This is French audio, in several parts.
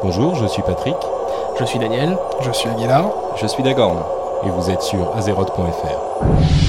Bonjour, je suis Patrick. Je suis Daniel. Je suis Aguilar. Je suis Dagorn. Et vous êtes sur azeroth.fr.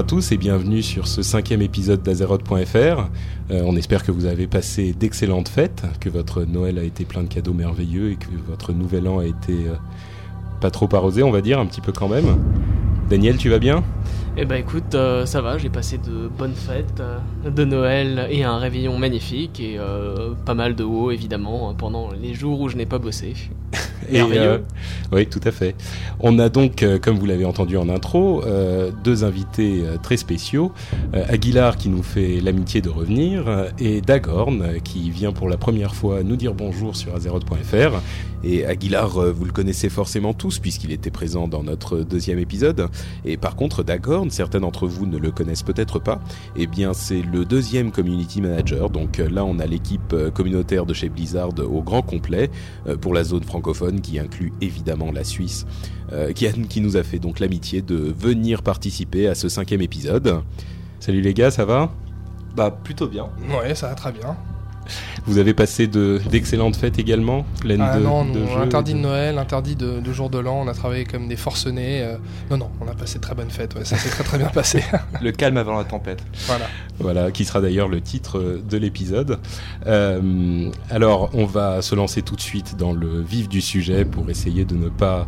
à tous et bienvenue sur ce cinquième épisode d'Azeroth.fr. Euh, on espère que vous avez passé d'excellentes fêtes, que votre Noël a été plein de cadeaux merveilleux et que votre nouvel an a été euh, pas trop arrosé, on va dire, un petit peu quand même. Daniel, tu vas bien? Eh ben écoute, euh, ça va, j'ai passé de bonnes fêtes de Noël et un réveillon magnifique et pas mal de haut évidemment pendant les jours où je n'ai pas bossé. Euh, oui, tout à fait. On a donc, euh, comme vous l'avez entendu en intro, euh, deux invités très spéciaux. Aguilar qui nous fait l'amitié de revenir et Dagorn qui vient pour la première fois nous dire bonjour sur azeroth.fr. Et Aguilar, euh, vous le connaissez forcément tous puisqu'il était présent dans notre deuxième épisode. Et par contre, Dagorn, certains d'entre vous ne le connaissent peut-être pas. Eh bien, c'est le deuxième community manager. Donc euh, là, on a l'équipe euh, communautaire de chez Blizzard au grand complet pour la zone francophone qui inclut évidemment la Suisse, qui, a- qui nous a fait donc l'amitié de venir participer à ce cinquième épisode. Salut les gars, ça va? Bah plutôt bien. Ouais, ça va très bien. Vous avez passé de- d'excellentes fêtes également pleines Ah de, non, de non, jeux, interdit de Noël, interdit de, de jour de l'an, on a travaillé comme des forcenés. euh, Non, non, on a passé de très bonnes fêtes, ouais, ça s'est très très bien passé. Le calme avant la tempête. voilà. Voilà, qui sera d'ailleurs le titre euh, de l'épisode. Euh, alors, on va se lancer tout de suite dans le vif du sujet pour essayer de ne pas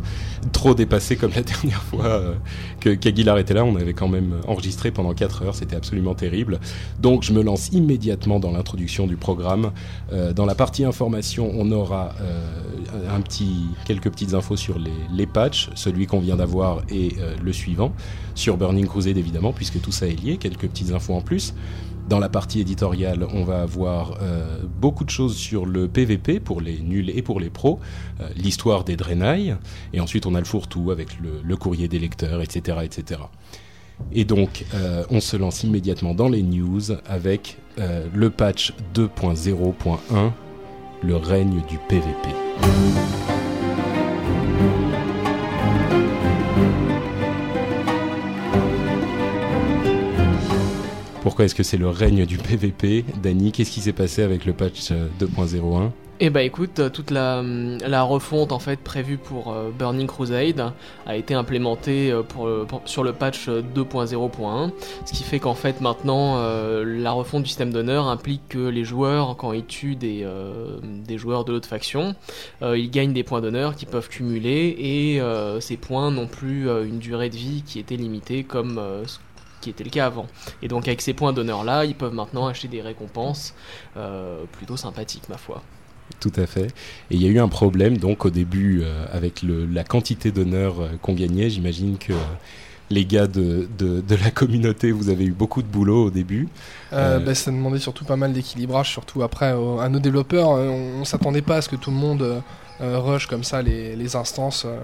trop dépasser comme la dernière fois euh, que qu'Aguilar était là. On avait quand même enregistré pendant 4 heures, c'était absolument terrible. Donc, je me lance immédiatement dans l'introduction du programme. Euh, dans la partie information, on aura euh, quelques petites infos sur les, patchs, celui qu'on vient d'avoir et euh, le suivant. Sur Burning Crusade, évidemment, puisque tout ça est lié, quelques petites infos en plus. Dans la partie éditoriale, on va avoir beaucoup de choses sur le PVP pour les nuls et pour les pros, l'histoire des Draenei, et ensuite on a le fourre-tout avec le, le courrier des lecteurs, etc. etc. Et donc, euh, on se lance immédiatement dans les news avec euh, le patch 2.0.1, le règne du PVP. Pourquoi est-ce que c'est le règne du PVP Dany, qu'est-ce qui s'est passé avec le patch euh, 2.01 Eh ben écoute, euh, toute la, hum, la refonte en fait prévue pour euh, Burning Crusade a été implémentée euh, sur le patch euh, 2.0.1, ce qui fait qu'en fait maintenant euh, la refonte du système d'honneur implique que les joueurs quand ils tuent des, euh, joueurs de l'autre faction, euh, ils gagnent des points d'honneur qu'ils peuvent cumuler et euh, ces points n'ont plus euh, une durée de vie qui était limitée comme euh, ce qui était le cas avant. Et donc avec ces points d'honneur là, ils peuvent maintenant acheter des récompenses euh, plutôt sympathiques ma foi. Tout à fait. Et il y a eu un problème donc au début euh, avec le, la quantité d'honneur euh, qu'on gagnait. J'imagine que euh, les gars de, de, de la communauté, vous avez eu beaucoup de boulot au début. Euh, bah, ça demandait surtout pas mal d'équilibrage, surtout après à nos développeurs. on, on s'attendait pas à ce que tout le monde rush comme ça les, les instances, euh,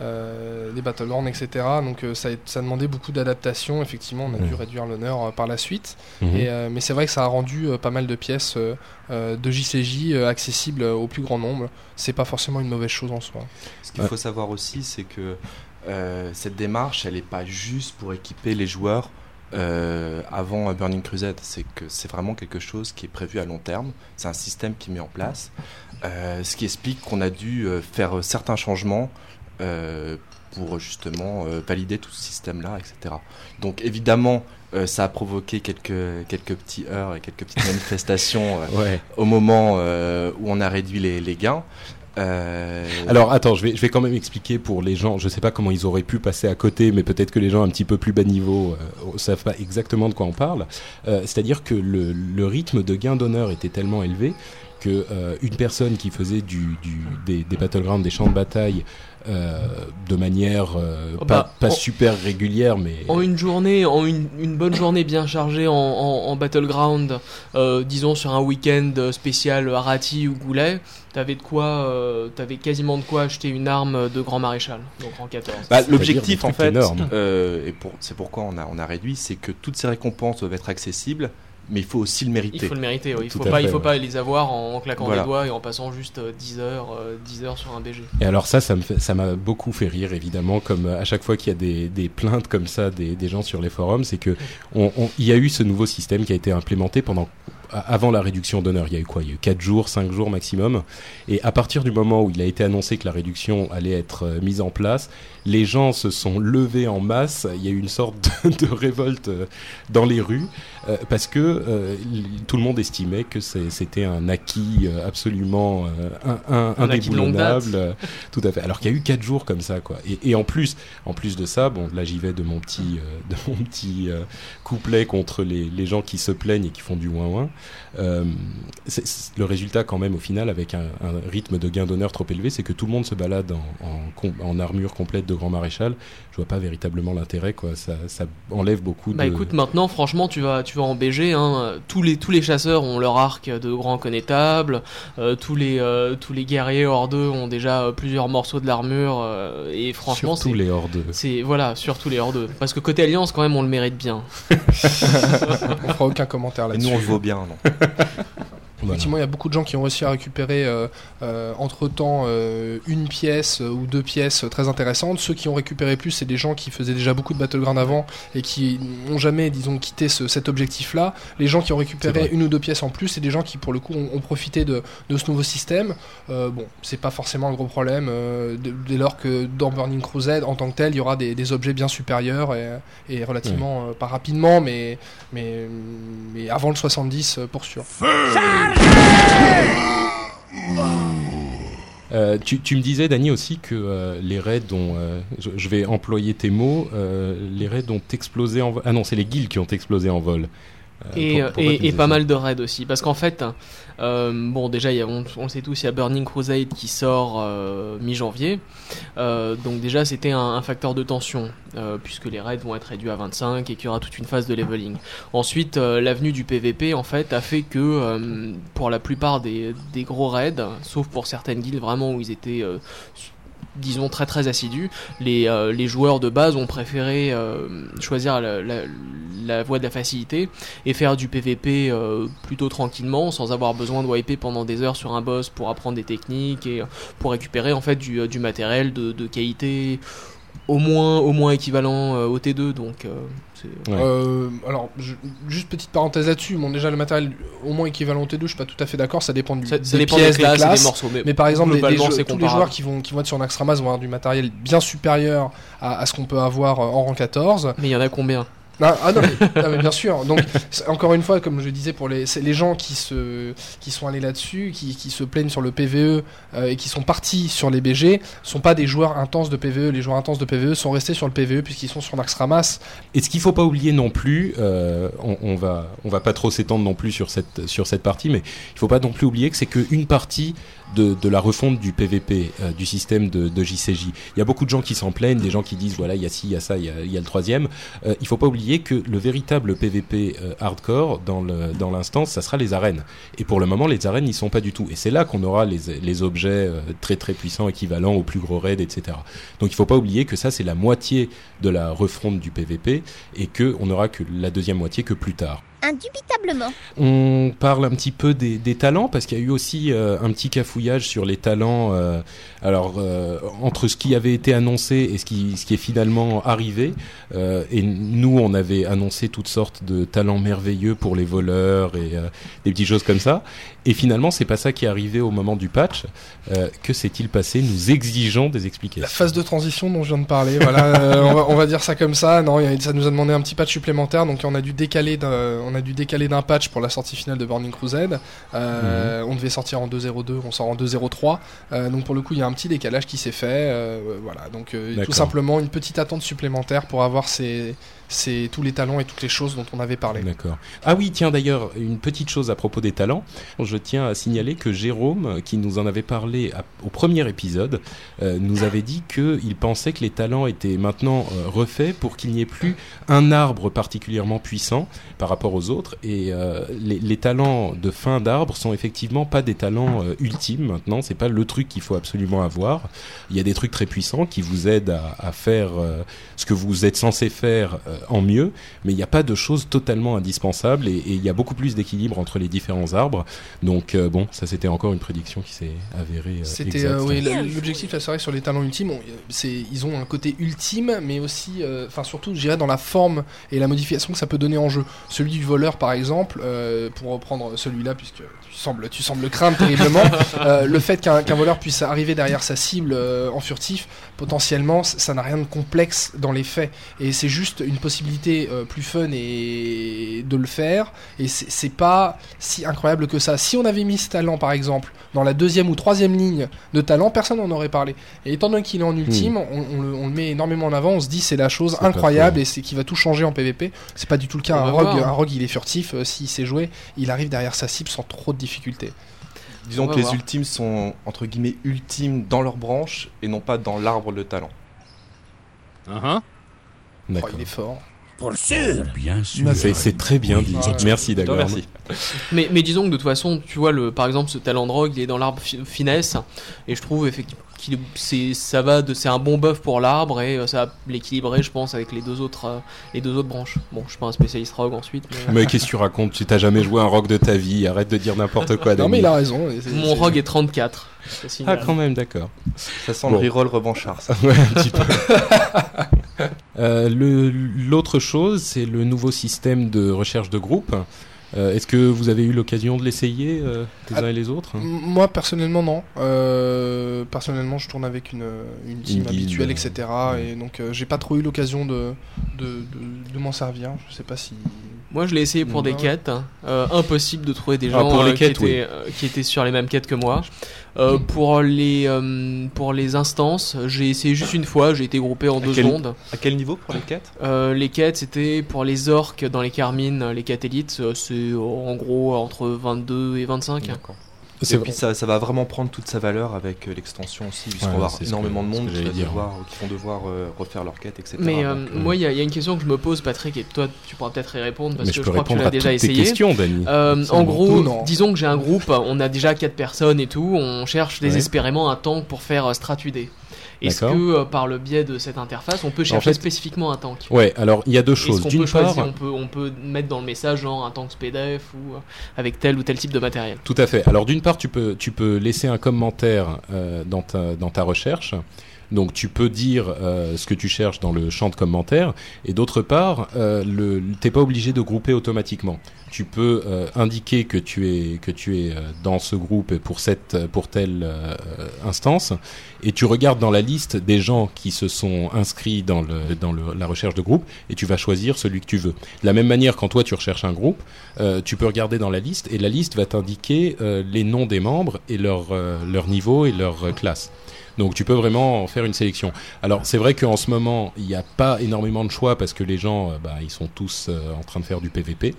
euh, les Battlegrounds, etc. Donc euh, ça, a- ça demandait beaucoup d'adaptation. Effectivement, on a dû réduire l'honneur euh, par la suite. Mhm. Et, euh, mais c'est vrai que ça a rendu euh, pas mal de pièces euh, euh, de JCJ euh, accessibles euh, au plus grand nombre. C'est pas forcément une mauvaise chose en soi. Ce qu'il Ouais. faut savoir aussi, c'est que euh, cette démarche, elle n'est pas juste pour équiper les joueurs euh, avant euh, Burning Crusade. C'est que c'est vraiment quelque chose qui est prévu à long terme. C'est un système qui est mis en place, euh, ce qui explique qu'on a dû euh, faire euh, certains changements. euh, pour justement euh, valider tout ce système-là, etc. Donc évidemment, euh, ça a provoqué quelques, quelques petits heurts et quelques petites manifestations euh, Ouais. au moment euh, où on a réduit les, les gains. Euh, Alors attends, je vais, je vais quand même expliquer pour les gens, je sais pas comment ils auraient pu passer à côté, mais peut-être que les gens un petit peu plus bas niveau euh, savent pas exactement de quoi on parle. Euh, C'est-à-dire que le, le rythme de gain d'honneur était tellement élevé que euh, une personne qui faisait du, du des, des battlegrounds, des champs de bataille euh, de manière euh, Oh pas, bah, pas en- super régulière, mais En une journée, en une, une bonne journée bien chargée en, en, en battleground, euh, disons sur un week-end spécial Arati ou Goulet, t'avais de quoi, euh, t'avais quasiment de quoi acheter une arme de grand maréchal, donc en 14. Bah, L'objectif, en fait, euh, et pour- c'est pourquoi on a, on a réduit, c'est que toutes ces récompenses doivent être accessibles, mais il faut aussi le mériter. Il faut le mériter, oui. il Tout faut pas, fait, il faut ouais. pas les avoir en, en claquant Voilà. des doigts et en passant juste euh, 10 heures, euh, 10 heures sur un BG. Et alors ça, ça m'a beaucoup fait rire évidemment, comme euh, à chaque fois qu'il y a des, des plaintes comme ça des, des gens sur les forums, c'est que on, on- il y a eu ce nouveau système qui a été implémenté pendant avant la réduction d'honneur. Il y a eu quoi? Il y a eu 4 jours, 5 jours maximum. Et à partir du moment où il a été annoncé que la réduction allait être euh, mise en place, les gens se sont levés en masse. Il y a eu une sorte de, de révolte euh, dans les rues euh, parce que tout le monde estimait que c'était un acquis absolument un, indéboulonnable. tout à fait. Alors qu'il y a eu quatre jours comme ça, quoi. Et, et en plus, en plus de ça, bon, là j'y vais de mon petit, de mon petit couplet contre les, les gens qui se plaignent et qui font du ouin ouin. Euh, le résultat, quand même, au final, avec un, rythme de gain d'honneur trop élevé, c'est que tout le monde se balade en armure complète de grand maréchal. Je vois pas véritablement l'intérêt, quoi. Ça, ça enlève beaucoup Bah de. écoute, maintenant, franchement, tu vas, tu vas en BG. Hein, tous les, tous les chasseurs ont leur arc de grand connétable. euh, tous les, euh, tous les guerriers hors d'eux ont déjà euh, plusieurs morceaux de l'armure. euh, et franchement, Surtout les hordes. c'est voilà, surtout les hors d'eux. Parce que côté alliance, quand même, on le mérite bien. On fera aucun commentaire là-dessus. nous, on le vaut bien, non Voilà. Effectivement, il y a beaucoup de gens qui ont réussi à récupérer euh, euh, entre-temps euh, une pièce euh, ou deux pièces euh, très intéressantes. Ceux qui ont récupéré plus, c'est des gens qui faisaient déjà beaucoup de battleground avant et qui n'ont jamais, disons, quitté ce- cet objectif-là. Les gens qui ont récupéré une ou deux pièces en plus, c'est des gens qui, pour le coup, ont, ont profité de, de ce nouveau système. Euh, bon, c'est pas forcément un gros problème euh, dès lors que dans Burning Crusade, en tant que tel, il y aura des, des objets bien supérieurs et, et relativement, euh, pas rapidement, mais, mais, mais avant le 70 euh, pour sûr. Euh, tu, me disais, Dany, aussi que euh, les raids ont, euh, je, je vais employer tes mots, euh, les raids ont explosé en vol. Ah non, c'est les guildes qui ont explosé en vol. Euh, Et, pour- pourquoi et, pas mal de raids aussi. Parce qu'en fait, euh, bon, déjà, il y a, on, on le sait tous, il y a Burning Crusade qui sort euh, mi-janvier. Euh, donc, déjà, c'était un, un facteur de tension, euh, puisque les raids vont être réduits à 25 et qu'il y aura toute une phase de leveling. Ensuite, euh, l'avenue du PVP, en fait, a fait que euh, pour la plupart des, des gros raids, sauf pour certaines guildes vraiment où ils étaient. Disons très très assidus, les, euh, les joueurs de base ont préféré euh, choisir la, la, la voie de la facilité et faire du PVP euh, plutôt tranquillement sans avoir besoin de wiper pendant des heures sur un boss pour apprendre des techniques et euh, pour récupérer en fait du, euh, du matériel de, de qualité au moins au moins équivalent euh, au T2 donc Ouais. Euh, alors, je- juste petite parenthèse là-dessus. Bon, déjà, le matériel au moins équivalent au T2, je suis pas tout à fait d'accord. Ça dépend du, ça, des dépend pièces, des classes, des morceaux mais, Mais par exemple, des- des globalement jeux- c'est tous les joueurs qui vont, qui vont être sur Naxxramas vont avoir du matériel bien supérieur à, à ce qu'on peut avoir en rang 14. mais il y en a combien? Ah, ah non, non, mais bien sûr. Donc, encore une fois, comme je disais, pour les, les gens qui, se, qui sont allés là-dessus, qui, qui se plaignent sur le PVE euh, et qui sont partis sur les BG, sont pas des joueurs intenses de PVE. Les joueurs intenses de PVE sont restés sur le PVE puisqu'ils sont sur Naxxramas. Et ce qu'il faut pas oublier non plus, euh, on, on va on va pas trop s'étendre non plus sur cette sur cette partie, mais il faut pas non plus oublier que c'est qu'une partie de, de la refonte du PVP, euh, du système de, de JCJ. Il y a beaucoup de gens qui s'en plaignent, des gens qui disent voilà il y a ci, il y a ça, il y a, y a le troisième. Euh, il faut pas oublier que le véritable PVP euh, hardcore dans le dans l'instance, ça sera les arènes. Et pour le moment, les arènes n'y sont pas du tout. Et c'est là qu'on aura les les objets euh, très très puissants équivalents aux plus gros raids, etc. Donc il faut pas oublier que ça c'est la moitié de la refonte du PVP et que on aura que la deuxième moitié que plus tard. Indubitablement. On parle un petit peu des, des talents parce qu'il y a eu aussi euh, un petit cafouillage sur les talents. euh, alors euh, entre ce qui avait été annoncé et ce qui, ce qui est finalement arrivé. euh, et nous, on avait annoncé toutes sortes de talents merveilleux pour les voleurs et euh, des petites choses comme ça. Et finalement, c'est pas ça qui est arrivé au moment du patch. Euh, que s'est-il passé? Nous exigeons des La explications. phase de transition dont je viens de parler, voilà, euh, on, va, on va dire ça comme ça. Non, ça nous a demandé un petit patch supplémentaire, donc on a dû décaler, on on a dû décaler d'un patch pour la sortie finale de Burning Crusade. Euh, On devait sortir en 2.02, on sort en 2.03. Euh, donc pour le coup, il y a un petit décalage qui s'est fait. euh, voilà, donc tout simplement une petite attente supplémentaire pour avoir ces, ces- tous les talents et toutes les choses dont on avait parlé. D'accord. Ah oui, tiens d'ailleurs, une petite chose à propos des talents. Je tiens à signaler que Jérôme, qui nous en avait parlé au premier épisode, euh, nous avait dit qu'il pensait que les talents étaient maintenant euh, refaits pour qu'il n'y ait plus un arbre particulièrement puissant par rapport aux autres. Et euh, les, talents de fin d'arbre sont effectivement pas des talents ultimes maintenant. C'est pas le truc qu'il faut absolument avoir. Il y a des trucs très puissants qui vous aident à, à faire ce que vous êtes censé faire en mieux mais il n'y a pas de choses totalement indispensables et, il y a beaucoup plus d'équilibre entre les différents arbres. Donc euh, bon, ça c'était encore une prédiction qui s'est avérée. euh, C'était euh, oui, l'objectif vrai que sur les talents ultimes, on- ils ont un côté ultime, mais aussi, enfin surtout, je dirais dans la forme et la modification que ça peut donner en jeu. Celui du voleur par exemple, pour reprendre celui-là puisque tu sembles, tu sembles le craindre terriblement, le fait qu'un voleur puisse arriver derrière sa cible en furtif, potentiellement, ça n'a rien de complexe dans les faits et c'est juste une possibilité euh, plus fun et de le faire et c'est pas si incroyable que ça. Si on avait mis ce talent par exemple dans la deuxième ou troisième ligne de talent, personne n'en aurait parlé. Et étant donné qu'il est en ultime, on, on le, on le met énormément en avant, on se dit c'est la chose Hmm. Incroyable et c'est qui va tout changer en PvP. C'est pas du tout le cas. Rogue, un rogue, il est furtif. euh, S'il sait jouer, il arrive derrière sa cible sans trop de difficultés. Disons que les voir. ultimes sont entre guillemets ultimes dans leur branche et non pas dans l'arbre de talent. Oh, D'accord. il est fort. Pour sûr Bien sûr. C'est- C'est très bien dit. Ouais. Merci d'accord. remercie. Mais, mais disons que de toute façon, tu vois, le, par exemple, ce talent de rogue, il est dans l'arbre fi- finesse, et je trouve effectivement c'est, ça va de, c'est un bon buff pour l'arbre et euh, ça va l'équilibrer, je pense, avec les deux autres, euh, les deux autres branches. Bon, je suis pas un spécialiste rogue ensuite, mais, Mais qu'est-ce que tu racontes? Tu t'as jamais joué un rock de ta vie Arrête de dire n'importe quoi. Non mais il a raison. mon rogue est 34. je te Ah quand même, d'accord. Ça sent Bon. le reroll revanchard. ça. Ouais, un petit peu. Euh, le- L'autre chose, c'est le nouveau système de recherche de groupe. Euh, Est-ce que vous avez eu l'occasion de l'essayer euh, les uns et les autres Moi personnellement non. Euh, personnellement je tourne avec une, une team Une habituelle etc. ouais. Et donc euh, j'ai pas trop eu l'occasion de, de, de, de m'en servir. Je sais pas si... Moi, je l'ai essayé pour des ouais. quêtes. euh, impossible de trouver des Ah, gens pour les euh, quêtes, qui, étaient, euh, qui étaient sur les mêmes quêtes que moi. Euh, pour les euh, pour les instances, j'ai essayé juste une fois. J'ai été groupé en deux quel- secondes. À quel niveau pour les quêtes? Euh, les quêtes, c'était pour les orques dans les carmines, les quêtes élites. C'est en gros entre 22 et 25. D'accord. Et puis ça, ça va vraiment prendre toute sa valeur avec euh, l'extension aussi, puisqu'on Ouais, va avoir énormément que- de monde qui, va devoir, qui vont devoir euh, refaire leur quête, etc. Mais euh, Donc, euh, moi, il y, a- il y a une question que je me pose, Patrick, et toi, tu pourras peut-être y répondre parce Mais que je crois que tu répondre l'as à déjà toutes tes essayé. questions. Euh, en gros, non. disons que j'ai un groupe, on a déjà 4 personnes et tout, on cherche désespérément un tank pour faire euh, Strat-UD. Est-ce que euh, par le biais de cette interface, on peut chercher fait- spécifiquement un tank? Ouais, alors il y a deux choses. D'une part, on peut, on peut mettre dans le message genre un tank SPDF ou euh, avec tel ou tel type de matériel? Tout à fait. Alors d'une part, tu peux, tu peux laisser un commentaire euh, dans, ta, dans ta recherche. Donc tu peux dire euh, ce que tu cherches dans le champ de commentaires. Et d'autre part, euh, t'es pas obligé de grouper automatiquement. Tu peux euh, indiquer que tu es que tu es euh, dans ce groupe pour cette pour telle instance, et tu regardes dans la liste des gens qui se sont inscrits dans le dans le, la recherche de groupe, et tu vas choisir celui que tu veux. De la même manière, quand toi tu recherches un groupe, tu peux regarder dans la liste et la liste va t'indiquer les noms des membres et leur, leur niveau et leur classe. Donc tu peux vraiment en faire une sélection. Alors c'est vrai qu'en ce moment il n'y a pas énormément de choix parce que les gens euh, bah, ils sont tous euh, en train de faire du PVP.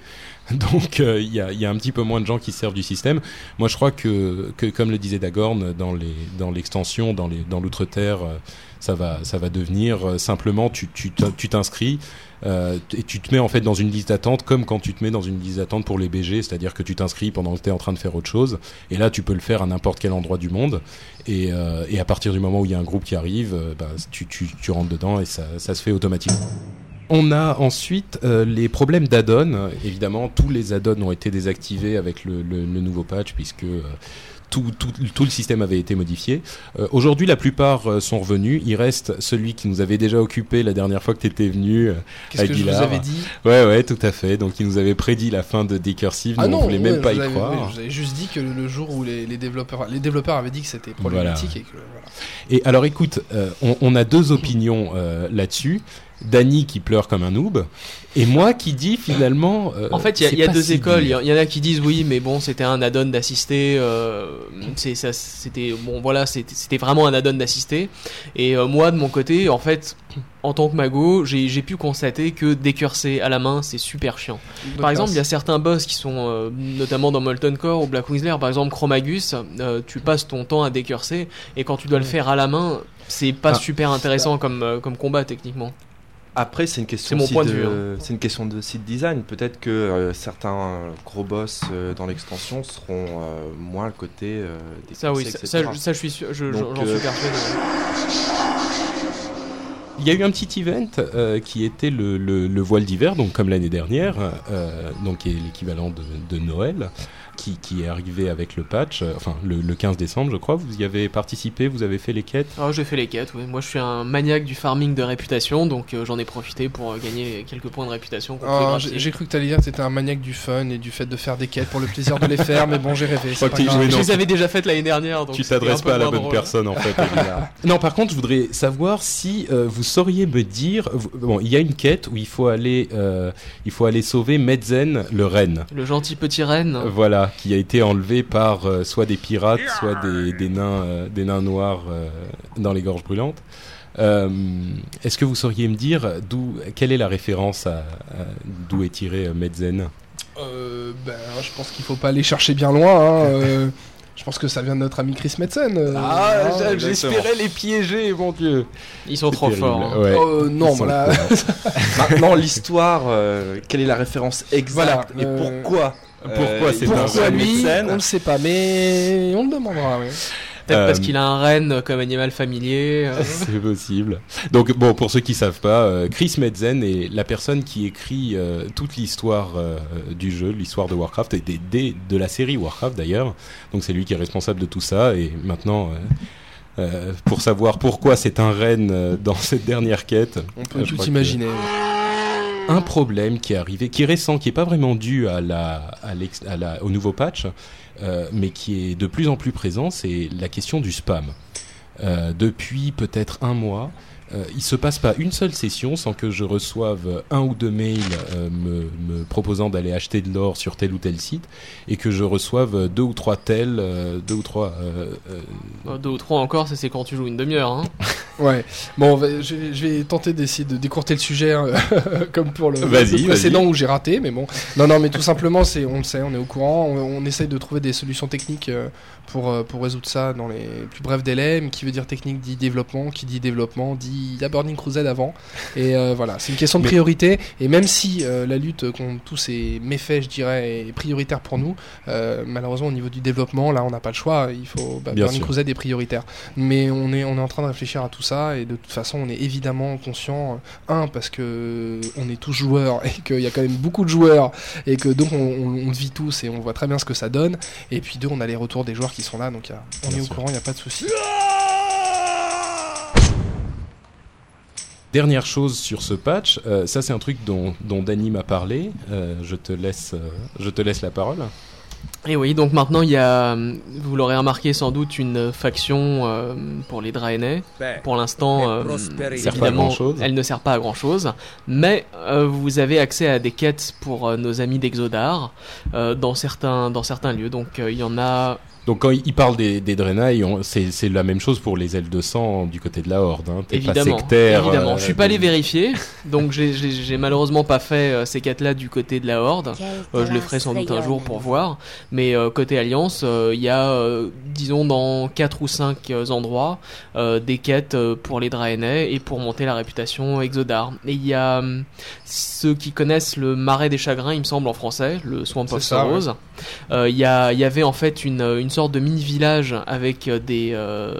Donc euh, il y, a, un petit peu moins de gens qui se servent du système. Moi je crois que, comme le disait Dagorn dans l'extension dans l'outre-terre euh, ça va ça va devenir euh, simplement tu tu t'in- tu t'inscris et tu te mets en fait dans une liste d'attente comme quand tu te mets dans une liste d'attente pour les BG, c'est-à-dire que tu t'inscris pendant que tu es en train de faire autre chose. Et là, tu peux le faire à n'importe quel endroit du monde. Et, à partir du moment où il y a un groupe qui arrive, bah, tu, rentres dedans et ça se fait automatiquement. On a ensuite euh, les problèmes d'add-on. Évidemment, tous les add-ons ont été désactivés avec le, le, le nouveau patch puisque euh, tout, tout, tout le système avait été modifié. Euh, Aujourd'hui, la plupart sont revenus. Il reste celui qui nous avait déjà occupé la dernière fois que tu étais venu. Qu'est-ce que je vous avais dit? Ouais, ouais, tout à fait. Donc, il nous avait prédit la fin de Decursive. Nous, on voulait même pas y avais- croire. oui, je vous avais juste dit que le, jour où les, les développeurs, les développeurs avaient dit que c'était problématique et que voilà. Et alors, écoute, on, on a deux opinions là-dessus. Danny qui pleure comme un noob, et moi qui dis finalement. euh, En fait, il y a- y deux si écoles. Il y, en a qui disent oui, mais bon, c'était un add-on d'assister. euh, c'est ça, c'était bon, voilà, c'était c'était vraiment un add-on d'assister. Et euh, moi, de mon côté, en fait, en tant que mago, j'ai j'ai pu constater que décurser à la main, c'est super chiant. Par exemple, il y a certains boss qui sont, euh, notamment dans Molten Core ou Black Wings Lair, par exemple Chromagus, euh, tu passes ton temps à décurser, et quand tu dois le faire à la main, c'est pas Ah. super intéressant comme, euh, comme combat techniquement. Après, c'est une question C'est mon aussi point de vue, hein. C'est une question de site design. Peut-être que euh, certains euh, gros boss euh, dans l'extension seront euh, moins le côté des Ça, oui, ça, ça, ça, je suis sûr, je- Donc, j'en suis persuadé. Il y a eu un petit event euh, qui était le, le, le voile d'hiver, donc comme l'année dernière, euh, donc qui est l'équivalent de, de Noël, qui, qui est arrivé avec le patch, euh, enfin le, le 15 décembre, je crois. Vous y avez participé, vous avez fait les quêtes. Ah, j'ai fait les quêtes, oui. Moi, je suis un maniaque du farming de réputation, donc euh, j'en ai profité pour euh, gagner quelques points de réputation. Ah, pouvait j'ai cru que t'allais dire que t'étais un maniaque du fun et du fait de faire des quêtes pour le plaisir de les faire, mais bon, j'ai rêvé. pas grave. joué Je les avais déjà faites l'année dernière, donc tu t'adresses pas à la bonne drôle. personne en fait. non, par contre, je voudrais savoir si euh, vous sauriez me dire, vous- bon, il y a une quête où il faut aller, euh, il faut aller sauver Medzen, le renne. Le gentil petit renne. Voilà, qui a été enlevé par euh, soit des pirates, soit des, des nains, euh, des nains noirs euh, dans les gorges brûlantes. Euh, Est-ce que vous sauriez me dire d'où, quelle est la référence à, à- d'où est tiré euh, Medzen Euh, ben, je pense qu'il faut pas aller chercher bien loin. hein, euh, je pense que ça vient de notre ami Chris Metzen. euh, Ah, hein. j'espérais les piéger, mon dieu. Ils sont trop terrible, forts. hein. ouais. Euh, non, voilà. Maintenant, l'histoire, euh, quelle est la référence exacte Voilà, et euh, pourquoi? Pourquoi Euh, c'est il- un Pourquoi Metzen lui Metzen On le sait pas, mais on le demandera. ouais. Peut-être parce Euh, qu'il a un renne comme animal familier. euh. C'est possible. Donc bon, pour ceux qui savent pas, Chris Medzen est la personne qui écrit euh, toute l'histoire euh, du jeu, l'histoire de Warcraft et des, des- de la série Warcraft d'ailleurs. Donc c'est lui qui est responsable de tout ça. Et maintenant, euh, euh, pour savoir pourquoi c'est un reine euh, dans cette dernière quête, On peut tout que- imaginer. Un problème qui est arrivé, qui est récent, qui est pas vraiment dû au nouveau patch, euh, mais qui est de plus en plus présent, c'est la question du spam. Euh, depuis peut-être un mois, euh, il se passe pas une seule session sans que je reçoive un ou deux mails euh, me, me proposant d'aller acheter de l'or sur tel ou tel site et que je reçoive deux ou trois tels, euh, deux ou trois. euh, euh, Euh, Deux ou trois encore, ça c'est quand tu joues une demi-heure. Hein. Ouais. Bon, va- je, vais- je vais tenter d'essayer de décourter le sujet, hein, comme pour le, précédent où j'ai raté, mais bon. Non, non, mais tout simplement, c'est, on le sait, on est au courant, on, on essaye de trouver des solutions techniques euh, pour, euh, pour résoudre ça dans les plus brefs délais. Mais qui veut dire technique dit développement, qui dit développement dit il y a Burning Crusade avant. Et euh, voilà, c'est une question de priorité. Et même si euh, la lutte contre tous ces méfaits, je dirais, est prioritaire pour nous, euh, malheureusement au niveau du développement, là, on n'a pas le choix. Il faut bah, Burning sûr. Crusade est prioritaire. Mais on est, on est en train de réfléchir à tout ça et de toute façon, on est évidemment conscient. Un, parce que on est tous joueurs et qu'il y a quand même beaucoup de joueurs et que donc on, on, on le vit tous et on voit très bien ce que ça donne. Et puis deux, on a les retours des joueurs qui sont là, donc il y a- on Bien est sûr. au courant, il n'y a pas de souci. Dernière chose sur ce patch, euh, ça c'est un truc dont, dont Danny m'a parlé. Euh, je te laisse, euh, je te laisse la parole. Et oui, donc maintenant il y a, vous l'aurez remarqué sans doute, une faction euh, pour les Draenei. Pour l'instant, euh, évidemment, elle ne sert pas à grand chose, mais euh, vous avez accès à des quêtes pour euh, nos amis d'Exodar euh, dans certains dans certains lieux. Donc euh, il y en a. Donc quand il parle des, des Draenei, c'est la même chose pour les ailes de sang du côté de la Horde. Hein. T'es pas Évidemment, sectaire. évidemment. euh, je suis pas allé vérifier, donc j'ai- malheureusement pas fait euh, ces quêtes-là du côté de la Horde. Euh, je le ferai sans doute un jour pour voir. Mais euh, côté Alliance, euh, il y a, euh, disons, dans 4 ou 5 endroits, euh, des quêtes euh, pour les Draenei et pour monter la réputation Exodar. Et il y a hum, ceux qui connaissent le Marais des Chagrins, il me semble en français, le Swamp of ça, Euh, Il y, avait en fait une, une sorte de mini-village avec euh, des, euh,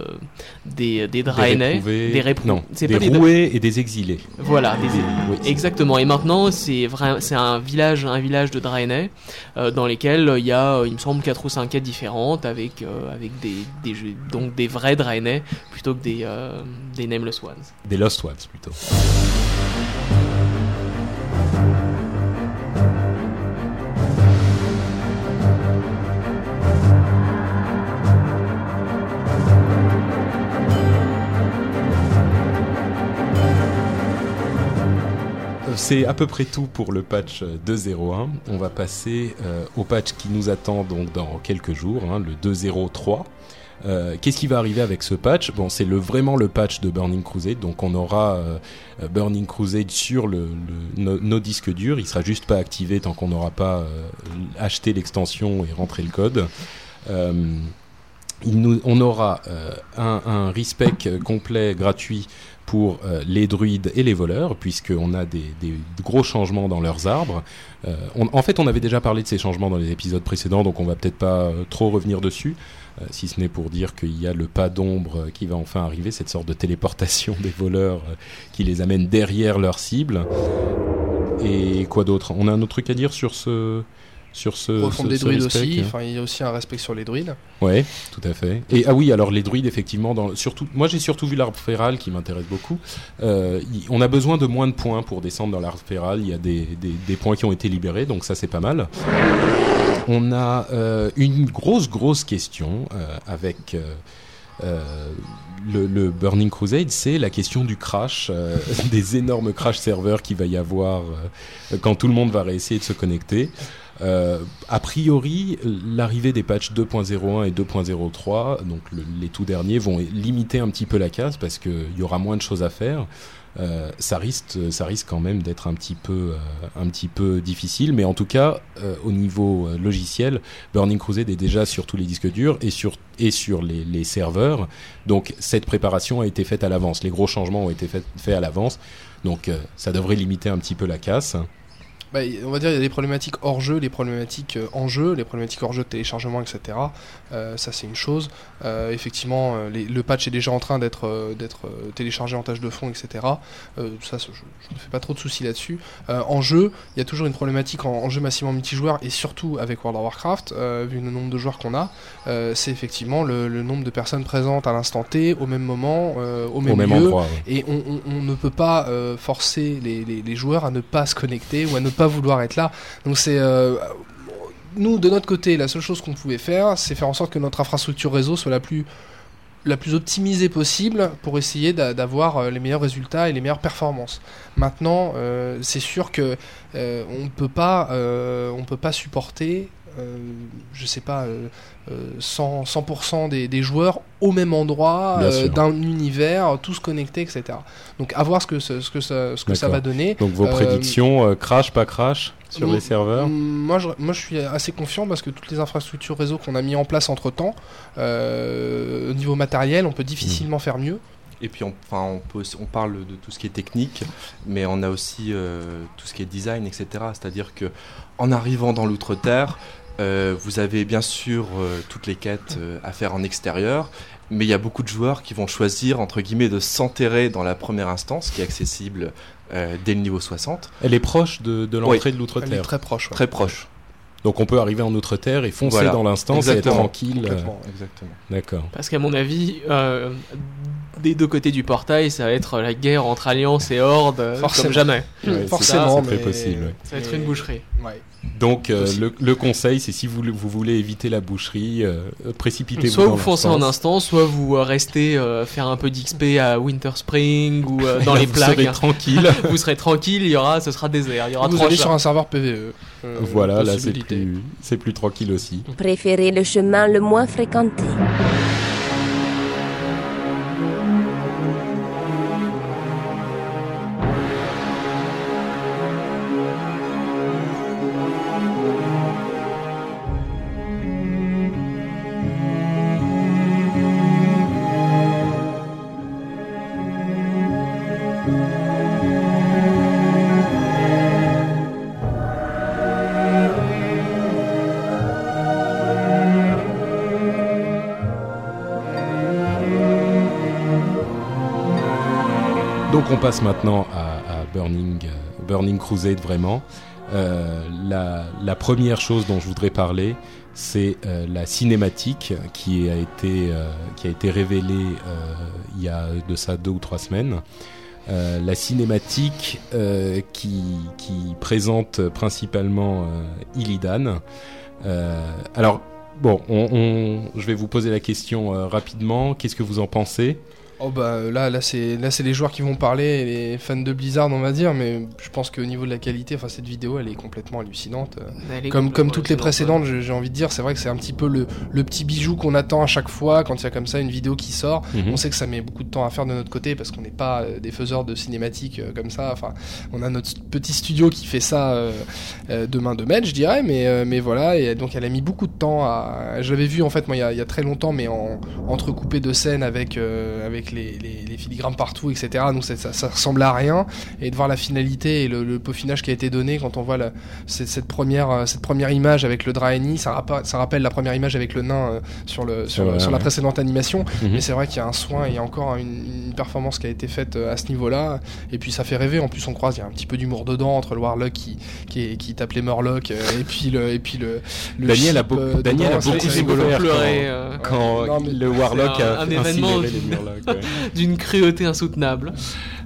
des, des Des Draenei. réprouvés. Des réprou- Non, c'est des pas des- roués et des exilés. Voilà, des, Oui, Exactement. Et maintenant, c'est vrai, c'est un village, un village de Draenei, euh, dans lesquels il y a, il me semble, quatre ou cinq quêtes différentes avec avec des, jeux- donc des vrais Draenei plutôt que des des Nameless Ones. Des Lost Ones plutôt. C'est à peu près tout pour le patch 2.01. On va passer euh, au patch qui nous attend donc dans quelques jours, hein, le 2.03. Euh, Qu'est-ce qui va arriver avec ce patch? Bon, c'est vraiment le patch de Burning Crusade, donc on aura euh, Burning Crusade sur le, nos, disques durs. Il sera juste pas activé tant qu'on n'aura pas euh, acheté l'extension et rentré le code. Euh, on aura euh, un, un respec complet gratuit pour euh, les druides et les voleurs, puisqu'on a des, gros changements dans leurs arbres. Euh, en fait, on avait déjà parlé de ces changements dans les épisodes précédents, donc on va peut-être pas euh, trop revenir dessus, si ce n'est pour dire qu'il y a le pas d'ombre qui va enfin arriver, cette sorte de téléportation des voleurs qui les amène derrière leur cible. Et quoi d'autre? On a un autre truc à dire sur ce sur ce, Refondre ce druides aussi, enfin, il y a aussi un respect sur les druides. Ouais, tout à fait. Et ah oui, alors les druides, effectivement, dans, surtout, moi j'ai surtout vu l'arbre féral qui m'intéresse beaucoup. Euh, y- on a besoin de moins de points pour descendre dans l'arbre féral. Il y a des, des, des points qui ont été libérés, donc ça c'est pas mal. On a euh, une grosse grosse question euh, avec. euh, le, le Burning Crusade, c'est la question du crash, euh, des énormes crash serveurs qu'il va y avoir euh, quand tout le monde va réessayer de se connecter. Euh, a priori, l'arrivée des patchs 2.01 et 2.03, donc le- les tout derniers, vont limiter un petit peu la casse parce qu'il y aura moins de choses à faire. Euh, ça risque, ça risque quand même d'être un petit peu, euh, un petit peu difficile, mais en tout cas, euh, au niveau euh, logiciel, Burning Crusade est déjà sur tous les disques durs et sur et sur les, serveurs. Donc cette préparation a été faite à l'avance. Les gros changements ont été faits à l'avance. Donc ça devrait limiter un petit peu la casse. Bah, on va dire il y a des problématiques hors jeu, les problématiques euh, en jeu, les problématiques hors jeu de téléchargement, etc. Euh, ça c'est une chose. Euh, effectivement, les- le patch est déjà en train d'être d'être téléchargé en tâche de fond, etc. Ça, je, je ne fais pas trop de soucis là-dessus. En jeu, il y a toujours une problématique en, en jeu massivement multijoueur et surtout avec World of Warcraft, vu le nombre de joueurs qu'on a, c'est effectivement le, le nombre de personnes présentes à l'instant T, au même moment, au même, au même lieu. endroit. ouais. Et on, on- on ne peut pas forcer les, les- les joueurs à ne pas se connecter ou à ne pas vouloir être là. Donc c'est euh, nous de notre côté, la seule chose qu'on pouvait faire, c'est faire en sorte que notre infrastructure réseau soit la plus la plus optimisée possible pour essayer d'a- d'avoir euh, les meilleurs résultats et les meilleures performances. Maintenant, euh, c'est sûr que on peut pas peut pas supporter je sais pas euh, euh, 100, 100% des, des joueurs au même endroit euh, d'un univers tous connectés etc donc à voir ce que ce, ce que ça, ce que ça va donner Donc vos Euh, prédictions, euh, crash, pas crash sur les serveurs Mm, Moi je, moi, je suis assez confiant parce que toutes les infrastructures réseau qu'on a mis en place entre temps, au niveau matériel, on peut difficilement faire mieux. Et puis, on, enfin, on, peut, aussi- on parle de tout ce qui est technique, mais on a aussi euh, tout ce qui est design, etc. C'est-à-dire que en arrivant dans l'outre-terre, euh, vous avez bien sûr euh, toutes les quêtes euh, à faire en extérieur, mais il y a beaucoup de joueurs qui vont choisir, entre guillemets, de s'enterrer dans la première instance, qui est accessible euh, dès le niveau 60, Elle est proche de, de l'entrée de Elle est l'outre-terre. très proche. ouais. très proche. Donc on peut arriver en outre-terre et foncer Voilà. dans l'instance et être tranquille. D'accord. Parce qu'à mon avis, euh, des deux côtés du portail, ça va être la guerre entre Alliance et Horde, euh, Forcément. comme jamais. Ouais, Forcément, ça, c'est très mais- possible, ouais. Ça va être mais- une boucherie. Ouais. Donc euh, le, le conseil, c'est si vous, vous voulez éviter la boucherie, euh, précipitez-vous Soit vous foncez en instant, soit vous euh, restez euh, faire un peu d'XP à Winter Spring ou euh, dans Là, les vous serez plages. tranquille. vous serez tranquille, il y aura, ce sera désert, il y aura Vous allez sur un serveur PVE. Euh, voilà, là c'est plus, c'est plus tranquille aussi. Préférez le chemin le moins fréquenté. Passe maintenant à, Burning, euh, Burning Crusade vraiment. Euh, la, première chose dont je voudrais parler, c'est euh, la cinématique qui a été, qui a été révélée il y a de ça deux ou trois semaines. La cinématique qui, présente principalement Illidan. Alors, bon, on, on- je vais vous poser la question rapidement. Qu'est-ce que vous en pensez? Oh, bah là, là c'est là c'est les joueurs qui vont parler, et les fans de Blizzard on va dire, mais je pense qu'au niveau de la qualité, enfin cette vidéo elle est complètement hallucinante. Est Comme, comme toutes les précédentes, j'ai j'ai envie de dire, c'est vrai que c'est un petit peu le, le petit bijou qu'on attend à chaque fois quand il y a comme ça une vidéo qui sort. Mhm. On sait que ça met beaucoup de temps à faire de notre côté parce qu'on n'est pas euh, des faiseurs de cinématiques euh, comme ça. Enfin, on a notre petit studio qui fait ça euh, euh, de main de maître, je dirais, mais, euh, mais voilà. Et donc elle a mis beaucoup de temps à. Je l'avais vu en fait moi il y a, il y a très longtemps, mais en entrecoupé de scènes avec euh, avec les, les, les filigranes partout, etc. Donc ça, ça, ressemble à rien. Et de voir la finalité et le, le peaufinage qui a été donné quand on voit la, cette, cette première euh, cette première image avec le Draenei, ça, rappa- ça rappelle la première image avec le nain euh, sur le sur, Ouais, sur la précédente animation. Mhm. Mais c'est vrai qu'il y a un soin, et il y a encore une, une performance qui a été faite euh, à ce niveau-là. Et puis ça fait rêver. En plus, on croise, il y a un petit peu d'humour dedans entre le Warlock qui, qui, est- qui tape les Murlocs euh, et puis le, et puis le, le Daniel a beaucoup- Daniel a quand- pleuré euh, Quand non, mais le Warlock a un- événement les Murlocs. ouais. D'une cruauté insoutenable.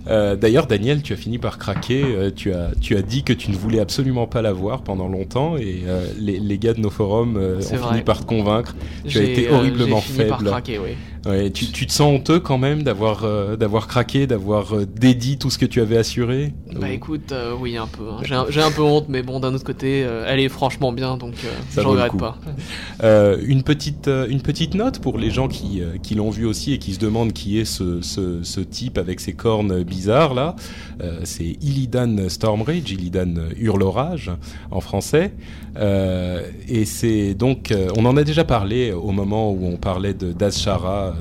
Euh, D'ailleurs, Daniel, tu as fini par craquer. euh, tu, as, tu as dit que tu ne voulais absolument pas la voir pendant longtemps et euh, les, les gars de nos forums ont fini par te convaincre. Tu as été horriblement par faible. craquer, oui. Ouais, tu, tu te sens honteux quand même d'avoir d'avoir craqué, d'avoir dédit tout ce que tu avais assuré Bah Ou- écoute, oui un peu. hein. J'ai un, peu honte, mais bon d'un autre côté, elle est franchement bien, donc je regrette pas. Une petite une petite note pour les gens qui qui l'ont vu aussi et qui se demandent qui est ce ce, ce type avec ses cornes bizarres là. Euh, c'est Illidan Stormrage, Illidan Hurlorage en français. Euh, et c'est donc euh, on en a déjà parlé au moment où on parlait de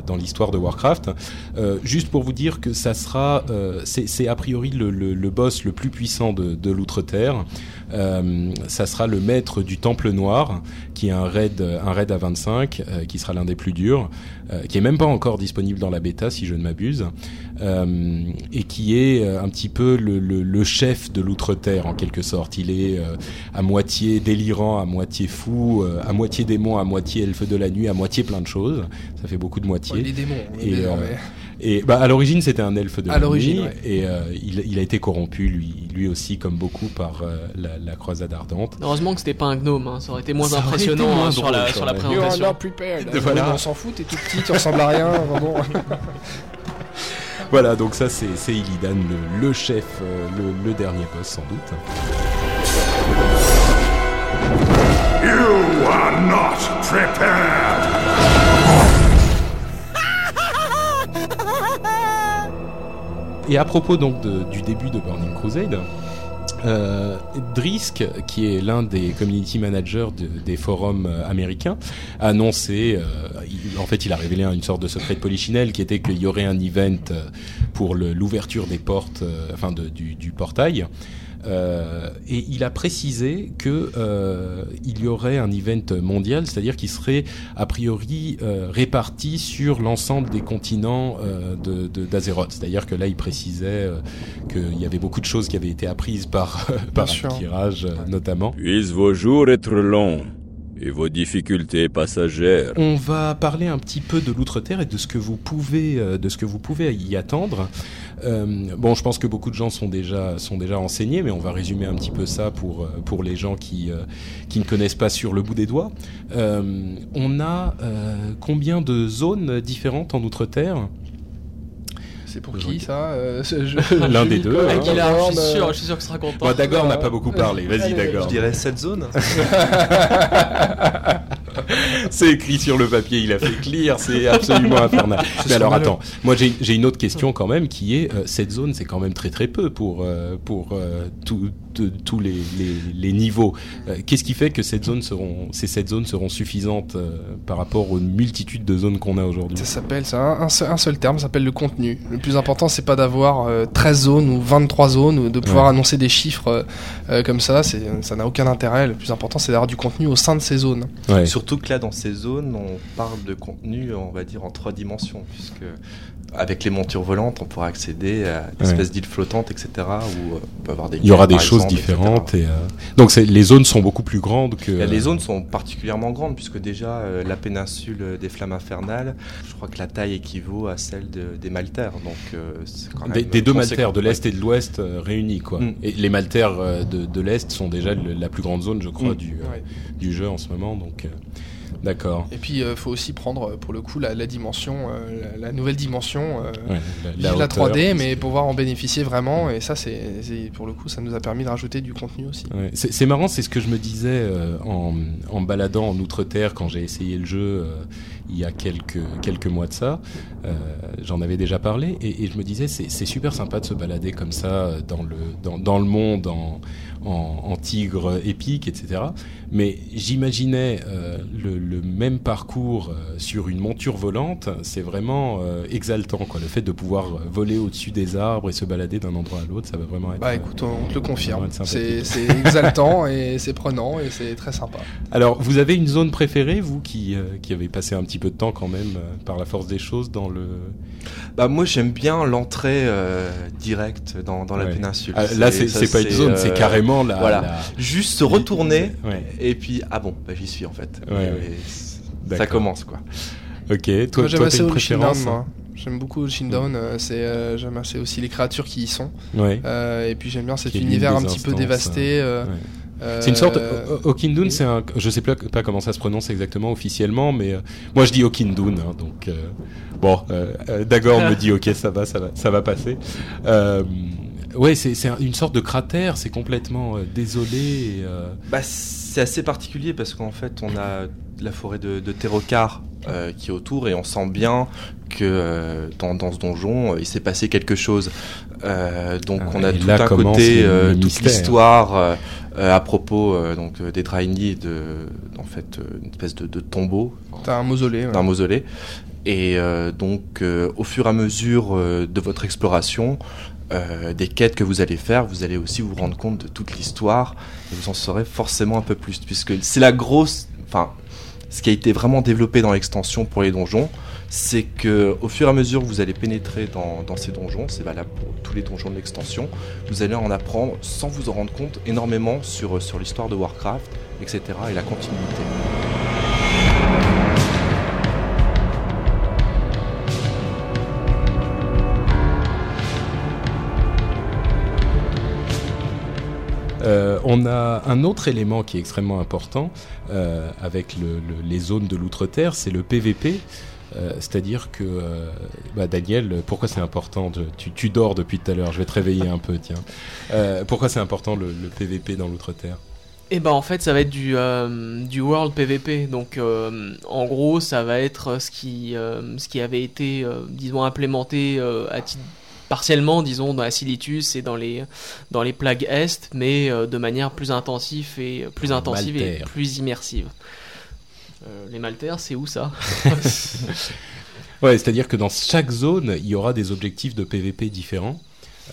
dans l'histoire de Warcraft. Euh, juste pour vous dire que ça sera euh, c'est a priori le, boss le plus puissant de l'outre-terre. Euh, ça sera le maître du Temple Noir, qui est un raid, un raid à 25, euh, qui sera l'un des plus durs, euh, qui est même pas encore disponible dans la bêta, si je ne m'abuse, et qui est un petit peu le, le, le chef de l'outre-terre en quelque sorte. Il est à moitié délirant, à moitié fou, à moitié démon, à moitié elfe de la nuit, à moitié plein de choses. Ça fait beaucoup de Ouais, moitié. les démons, Et, Et bah à l'origine c'était un elfe de À la l'origine, nuit, ouais. et euh, il, il a été corrompu lui, lui aussi comme beaucoup par euh, la, la croisade ardente. Heureusement que c'était pas un gnome, hein. ça aurait été moins Ça impressionnant été moins hein, sur, la, sur la présentation. prepared. Voilà. On s'en fout, t'es tout petit, tu ressembles à rien. vraiment. Voilà donc ça c'est c'est Illidan le, le chef, euh, le, le dernier boss sans doute. You are not prepared. Et à propos donc du début de Burning Crusade, euh, Drisk, qui est l'un des community managers de- des forums euh, américains, a annoncé, euh, en fait il a révélé une sorte de secret de polichinelle qui était qu'il y aurait un event euh, pour l'ouverture des portes, euh, enfin de- du portail. Euh, et il a précisé que euh, il y aurait un event mondial, c'est-à-dire qui serait a priori euh, réparti sur l'ensemble des continents euh, de de- d'Azeroth. C'est-à-dire que là, il précisait euh, qu'il y avait beaucoup de choses qui avaient été apprises par par euh, notamment. Puissent vos jours être longs et vos difficultés passagères. On va parler un petit peu de l'outre-terre et de ce que vous pouvez, de ce que vous pouvez y attendre. Euh, bon, je pense que beaucoup de gens sont déjà sont déjà renseignés, mais on va résumer un petit peu ça pour euh, pour les gens qui euh, qui ne connaissent pas sur le bout des doigts. Euh, on a euh, combien de zones différentes en outre-terre? C'est pour qui ça euh, ce- L'un des deux, hein. Aguilar, je suis sûr, je suis sûr que tu seras content. Bon, Dagor n'a pas beaucoup parlé. Vas-y, Dagor. Je dirais cette zone. C'est écrit sur le papier, il a fait clear, c'est absolument infernal. Mais alors attends, moi j'ai une autre question quand même qui est euh, cette zone, c'est quand même très très peu pour euh, pour euh, tous les, les, les niveaux. Euh, Qu'est-ce qui fait que cette zone seront, ces sept zones seront suffisantes euh, par rapport aux multitudes de zones qu'on a aujourd'hui? Ça s'appelle, c'est un, un seul, un seul terme, ça s'appelle le contenu. Le plus important, c'est pas d'avoir euh, 13 zones ou 23 zones ou de pouvoir Ouais. annoncer des chiffres comme ça. Ça n'a aucun intérêt. Le plus important, c'est d'avoir du contenu au sein de ces zones. Ouais. Surtout que là, dans ces zones, on parle de contenu, on va dire, en trois dimensions, puisque avec les montures volantes, on pourra accéder à une Ouais. espèce d'île flottante, etc., où euh, on peut avoir des Il y aura des choses exemple, différentes et euh, donc c'est- les zones sont beaucoup plus grandes que. Et Les zones sont particulièrement grandes, puisque déjà, euh, la péninsule des Flammes Infernales, je crois que la taille équivaut à celle de- des Maltaires, donc euh, c'est quand même Des, des deux. Maltaires, de l'Est et de l'Ouest euh, réunis, quoi. Mm. Et les Maltaires euh, de, de l'Est sont déjà le- la plus grande zone, je crois, Mm. du, euh, du jeu en ce moment. Donc, euh, D'accord. Et puis, il faut aussi prendre, euh, pour le coup, la, la dimension, euh, la, la nouvelle dimension, euh, Ouais, la, hauteur, 3D, parce mais pouvoir en bénéficier vraiment. Et ça, c'est c'est- pour le coup, ça nous a permis de rajouter du contenu aussi. Ouais, C'est c'est marrant, c'est ce que je me disais euh, en, baladant en Outre-Terre quand j'ai essayé le jeu euh, il y a quelques, quelques mois de ça. Euh, J'en avais déjà parlé et, et je me disais c'est c'est super sympa de se balader comme ça euh, dans le, dans, dans le monde en, en, en tigre épique, etc. Mais j'imaginais euh, le, le même parcours euh, sur une monture volante, c'est vraiment euh, exaltant. Quoi. Le fait de pouvoir voler au-dessus des arbres et se balader d'un endroit à l'autre, ça va vraiment être... Bah écoute, on te le confirme. C'est exaltant et c'est prenant et c'est très sympa. Alors, vous avez une zone préférée, vous qui, euh, qui avez passé un petit peu de temps quand même, euh, par la force des choses, dans le... Bah moi j'aime bien l'entrée euh, directe dans, dans la péninsule. Ah, là, c'est pas une zone, c'est euh, la... voilà. la- Juste se retourner Ouais, et puis ah bon bah j'y suis en fait. Ouais, ouais. Ça commence quoi. ok. Toi, Moi, j'aime assez préférence moi. J'aime beaucoup Shindown. euh, c'est, euh, j'aime assez aussi les créatures qui y sont. Ouais. Euh, et puis j'aime bien cet univers un petit peu dévasté. euh, ouais. euh, C'est une sorte. Okindun, c'est un. Je sais pas, pas comment ça se prononce exactement officiellement, mais euh, moi je dis Okindun, hein, donc euh, bon. Euh, euh, Dagor me dit ok, ça va, ça va, ça va passer. Ouais, c'est un- une sorte de cratère, c'est complètement euh, désolé. et, euh, Bah c'est assez particulier parce qu'en fait on a la forêt de, de Terrocar euh, qui est autour et on sent bien que euh, dans, dans ce donjon euh, il s'est passé quelque chose. Euh, donc Ah, on a tout là un côté, euh, toute l'histoire euh, euh, à propos euh, donc euh, des Draenei et de en fait euh, une espèce de, de tombeau T'as un mausolée. ouais. d'un mausolée. Et euh, donc, euh, au fur et à mesure euh, de votre exploration, euh, des quêtes que vous allez faire, vous allez aussi vous rendre compte de toute l'histoire et vous en saurez forcément un peu plus, puisque c'est la grosse, enfin, ce qui a été vraiment développé dans l'extension pour les donjons, c'est que au fur et à mesure que vous allez pénétrer dans, ces donjons, c'est valable pour tous les donjons de l'extension, vous allez en apprendre sans vous en rendre compte énormément sur, sur l'histoire de Warcraft, etc. et la continuité. Euh, on a un autre élément qui est extrêmement important euh, avec le- le- les zones de l'outre-terre, c'est le PVP. Euh, C'est-à-dire que, bah, Daniel, pourquoi c'est important tu, dors depuis tout à l'heure, je vais te réveiller un peu, tiens. Pourquoi c'est important le, PVP dans l'outre-terre? Et ben en fait ça va être du, du World PVP donc en gros ça va être ce qui, ce qui avait été disons implémenté à titre partiellement disons dans la Silitus et dans les, dans les plagues Est mais euh, de manière plus intensive et, plus intensive et plus immersive. Euh, les Maltaires c'est où ça Ouais, c'est-à-dire que dans chaque zone, il y aura des objectifs de PVP différents.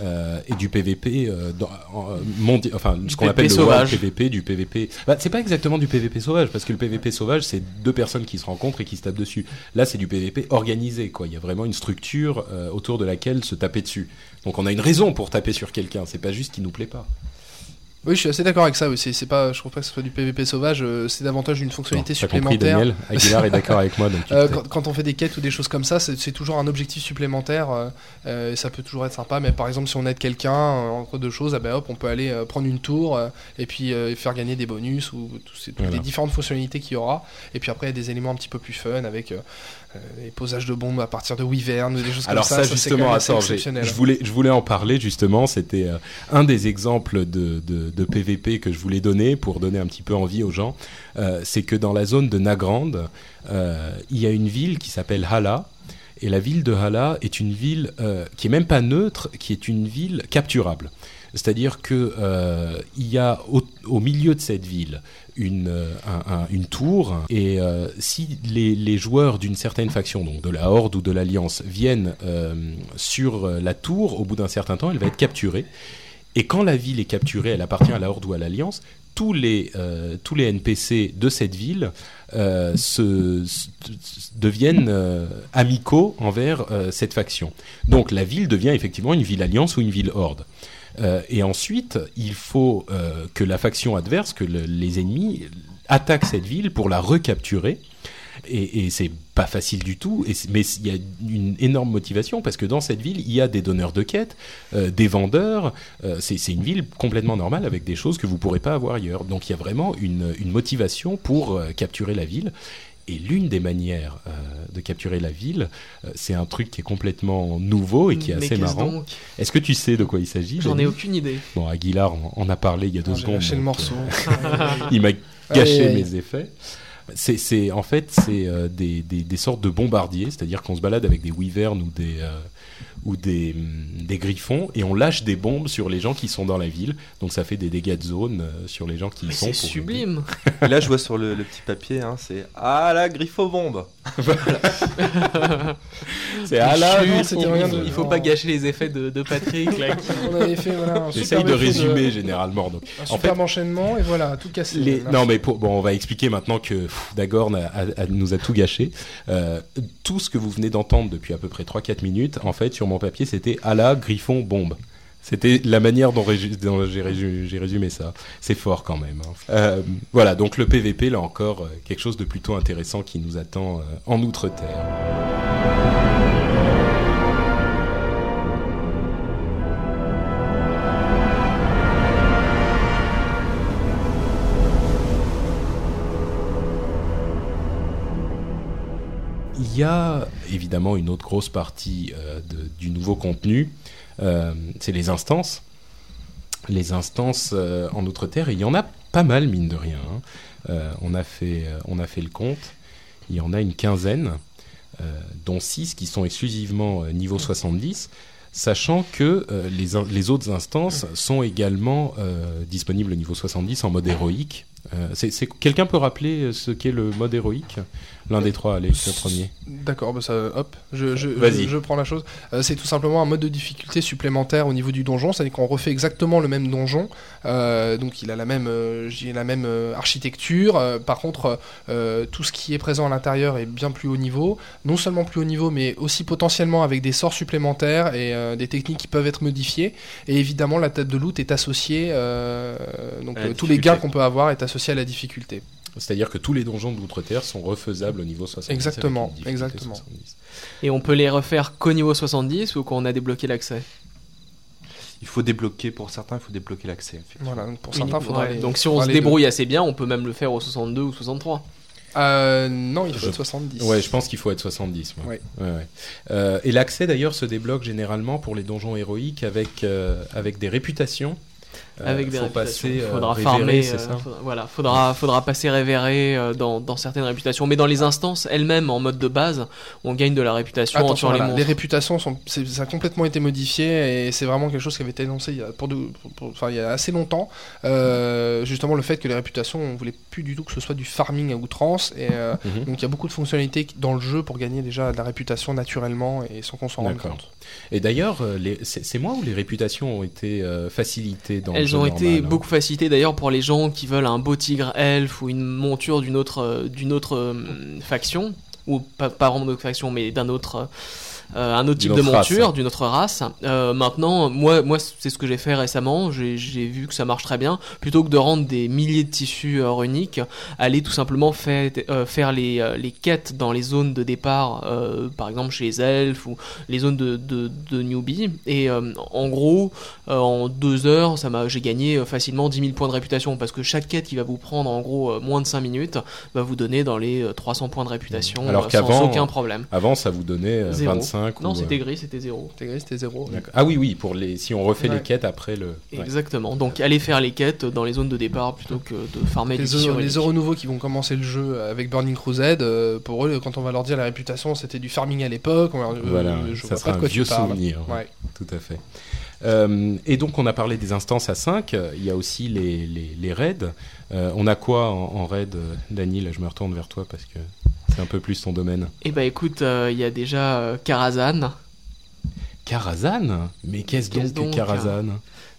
Euh, et du PVP, euh, dans, euh, enfin ce qu'on appelle le sauvage. world PVP, du PVP. Bah, c'est pas exactement du PVP sauvage parce que le PVP sauvage, c'est deux personnes qui se rencontrent et qui se tapent dessus. Là, c'est du PVP organisé, quoi. Il y a vraiment une structure euh, autour de laquelle se taper dessus. Donc, on a une raison pour taper sur quelqu'un. C'est pas juste qu'il nous plaît pas. Oui, je suis assez d'accord avec ça. Oui. C'est pas, je trouve pas que ce soit du PVP sauvage. euh, C'est davantage une fonctionnalité t'as compris, supplémentaire. Daniel. Aguilar est d'accord avec moi. Donc Euh, quand, quand on fait des quêtes ou des choses comme ça, c'est toujours un objectif supplémentaire. euh, euh, et ça peut toujours être sympa. Mais par exemple, si on aide quelqu'un euh, entre deux choses, ah ben hop, on peut aller prendre une tour et puis euh, faire gagner des bonus ou toutes Voilà. les différentes fonctionnalités qu'il y aura. Et puis après, il y a des éléments un petit peu plus fun avec les posages de bombes à partir de wyvern des choses Alors comme ça, ça. c'est justement, même assez attends, je voulais, je voulais en parler justement. C'était euh, un des exemples de, de, de PVP que je voulais donner pour donner un petit peu envie aux gens. Euh, c'est que dans la zone de Nagrand, euh, il y a une ville qui s'appelle Hala. Et la ville de Hala est une ville euh, qui est même pas neutre, qui est une ville capturable. C'est-à-dire que euh, y a au, milieu de cette ville une, euh, tour et euh, si les, joueurs d'une certaine faction, donc de la Horde ou de l'Alliance, viennent sur la tour, au bout d'un certain temps, elle va être capturée. Et quand la ville est capturée, elle appartient à la Horde ou à l'Alliance, tous les, tous les NPC de cette ville deviennent amicaux envers cette faction. Donc la ville devient effectivement une ville Alliance ou une ville Horde. Euh, et ensuite, il faut euh, que la faction adverse, que le- les ennemis, attaquent cette ville pour la recapturer. Et, et c'est pas facile du tout, et mais il y a une énorme motivation parce que dans cette ville, il y a des donneurs de quêtes, euh, des vendeurs. c'est une ville complètement normale avec des choses que vous pourrez pas avoir ailleurs. Donc il y a vraiment une, motivation pour capturer la ville. Et l'une des manières euh, de capturer la ville, euh, c'est un truc qui est complètement nouveau et qui est Mais assez qu'est-ce marrant. Est-ce que tu sais de quoi il s'agit J'en ai aucune idée. Bon, Aguilar en, en a parlé il y a deux J'ai secondes. le morceau. euh, il m'a gâché mes effets. C'est, c'est en fait c'est euh, des, des, des sortes de bombardiers, c'est-à-dire qu'on se balade avec des wyverns ou des euh, ou des, hum, des griffons et on lâche des bombes sur les gens qui sont dans la ville. Donc ça fait des dégâts de zone euh, sur les gens qui y sont. c'est sublime. Et là, je vois sur le, le petit papier, hein, c'est Ah la griffobombe C'est à la Chut, griffon. c'était rien de- Il faut pas gâcher les effets de, de Patrick là, qui- On avait fait voilà, un J'essaye de résumer généralement. Donc, Un en superbe enchaînement et voilà, tout cassé. Les- non mais pour, bon, on va expliquer maintenant que pff, Dagorn a- a- a- nous a tout gâché. Euh, tout ce que vous venez d'entendre depuis à peu près 3-4 minutes, en fait, sur papier, c'était à la griffon bombe. C'était la manière dont, j'ai résumé ça. C'est fort quand même. hein. Euh, voilà, donc le PVP, là encore, euh, quelque chose de plutôt intéressant qui nous attend euh, en Outre-Terre. Il y a évidemment une autre grosse partie euh, du nouveau contenu, euh, c'est les instances. Les instances euh, en Outre-Terre, et il y en a pas mal, mine de rien. hein. On, a fait, le compte, il y en a une quinzaine, dont 6 qui sont exclusivement niveau 70, sachant que les, autres instances sont également disponibles au niveau 70 en mode héroïque. Quelqu'un peut rappeler ce qu'est le mode héroïque? L'un des trois, allez, le premier. D'accord, bah ça, hop, je, je, Vas-y. je, je prends la chose. Euh, c'est tout simplement un mode de difficulté supplémentaire au niveau du donjon, c'est-à-dire qu'on refait exactement le même donjon. Euh, donc il a la même, euh, la même euh, architecture. Euh, par contre, euh, tout ce qui est présent à l'intérieur est bien plus haut niveau. Non seulement plus haut niveau, mais aussi potentiellement avec des sorts supplémentaires et euh, des techniques qui peuvent être modifiées. Et évidemment, la tête de loot est associée. euh, donc euh, tous les gains qu'on peut avoir est associé à la difficulté. C'est-à-dire que tous les donjons d'Outre-Terre sont refaisables au niveau 70. Exactement, exactement. 70. Et on peut les refaire qu'au niveau 70 ou quand on a débloqué l'accès. Il faut débloquer, pour certains, il faut débloquer l'accès. Voilà, donc pour certains, il faudra Ouais, les- Donc si on se deux. débrouille assez bien, on peut même le faire au 62 ou 63. Euh, non, il faut Je- être 70. Ouais, je pense qu'il faut être 70. moi. Ouais. Ouais, ouais. Euh, et l'accès d'ailleurs se débloque généralement pour les donjons héroïques avec, euh, avec des réputations. Euh, avec des faut réputations. passer, euh, faudra farmer, euh, ça faudra- voilà, faudra, faudra passer révéré euh, dans, dans certaines réputations. Mais dans les instances elles-mêmes, en mode de base, on gagne de la réputation en tuant les voilà, les, monstres. réputations sont, c'est- ça a complètement été modifié et c'est vraiment quelque chose qui avait été annoncé il y a, pour de- pour- pour- enfin, il y a assez longtemps. Euh, justement, le fait que les réputations, on voulait plus du tout que ce soit du farming à outrance et euh, Mhm. donc il y a beaucoup de fonctionnalités dans le jeu pour gagner déjà de la réputation naturellement et sans qu'on s'en rende compte. Et d'ailleurs, les- c'est c'est moi où les réputations ont été euh, facilitées dans le Jeu ont normal, été hein. beaucoup facilitées d'ailleurs pour les gens qui veulent un beau tigre elfe ou une monture d'une autre, euh, d'une autre euh, faction, ou pas, pas vraiment d'autre faction, mais d'un autre, euh, un autre type de monture, d'une autre race. Euh, maintenant, moi, moi c'est ce que j'ai fait récemment, j'ai vu que ça marche très bien. Plutôt que de rendre des milliers de tissus euh, runiques, aller tout simplement faire, euh, faire les, euh, les quêtes dans les zones de départ, euh, par exemple chez les elfes ou les zones de, de, de newbie. Et euh, en gros, euh, en deux heures, ça m'a, j'ai gagné facilement 10 000 points de réputation parce que chaque quête qui va vous prendre en gros moins de 5 minutes va vous donner dans les euh, 300 points de réputation Alors sans aucun problème. Avant, ça vous donnait euh, Zéro. 25 Non, ou, c'était euh, gris, c'était zéro. Intégré, c'était zéro. d'accord. Ah oui, oui, pour les, si on refait Ouais. les quêtes après le. ouais. Exactement. Donc allez faire les quêtes dans les zones de départ plutôt que de farmer les heureux, les heureux nouveaux qui vont commencer le jeu avec Burning Crusade, euh, pour eux, quand on va leur dire la réputation, c'était du farming à l'époque. on leur dit, euh, Voilà, je ça sera un vieux souvenir. Ouais. Tout à fait. Euh, et donc, on a parlé des instances à 5. Il y a aussi les, les, les raids. Euh, on a quoi en, en raid, euh, Dany Là, je me retourne vers toi parce que c'est un peu plus ton domaine. Eh bah écoute, euh, il y a déjà euh, Karazhan. Karazhan? Mais qu'est-ce donc, donc, que Karazhan?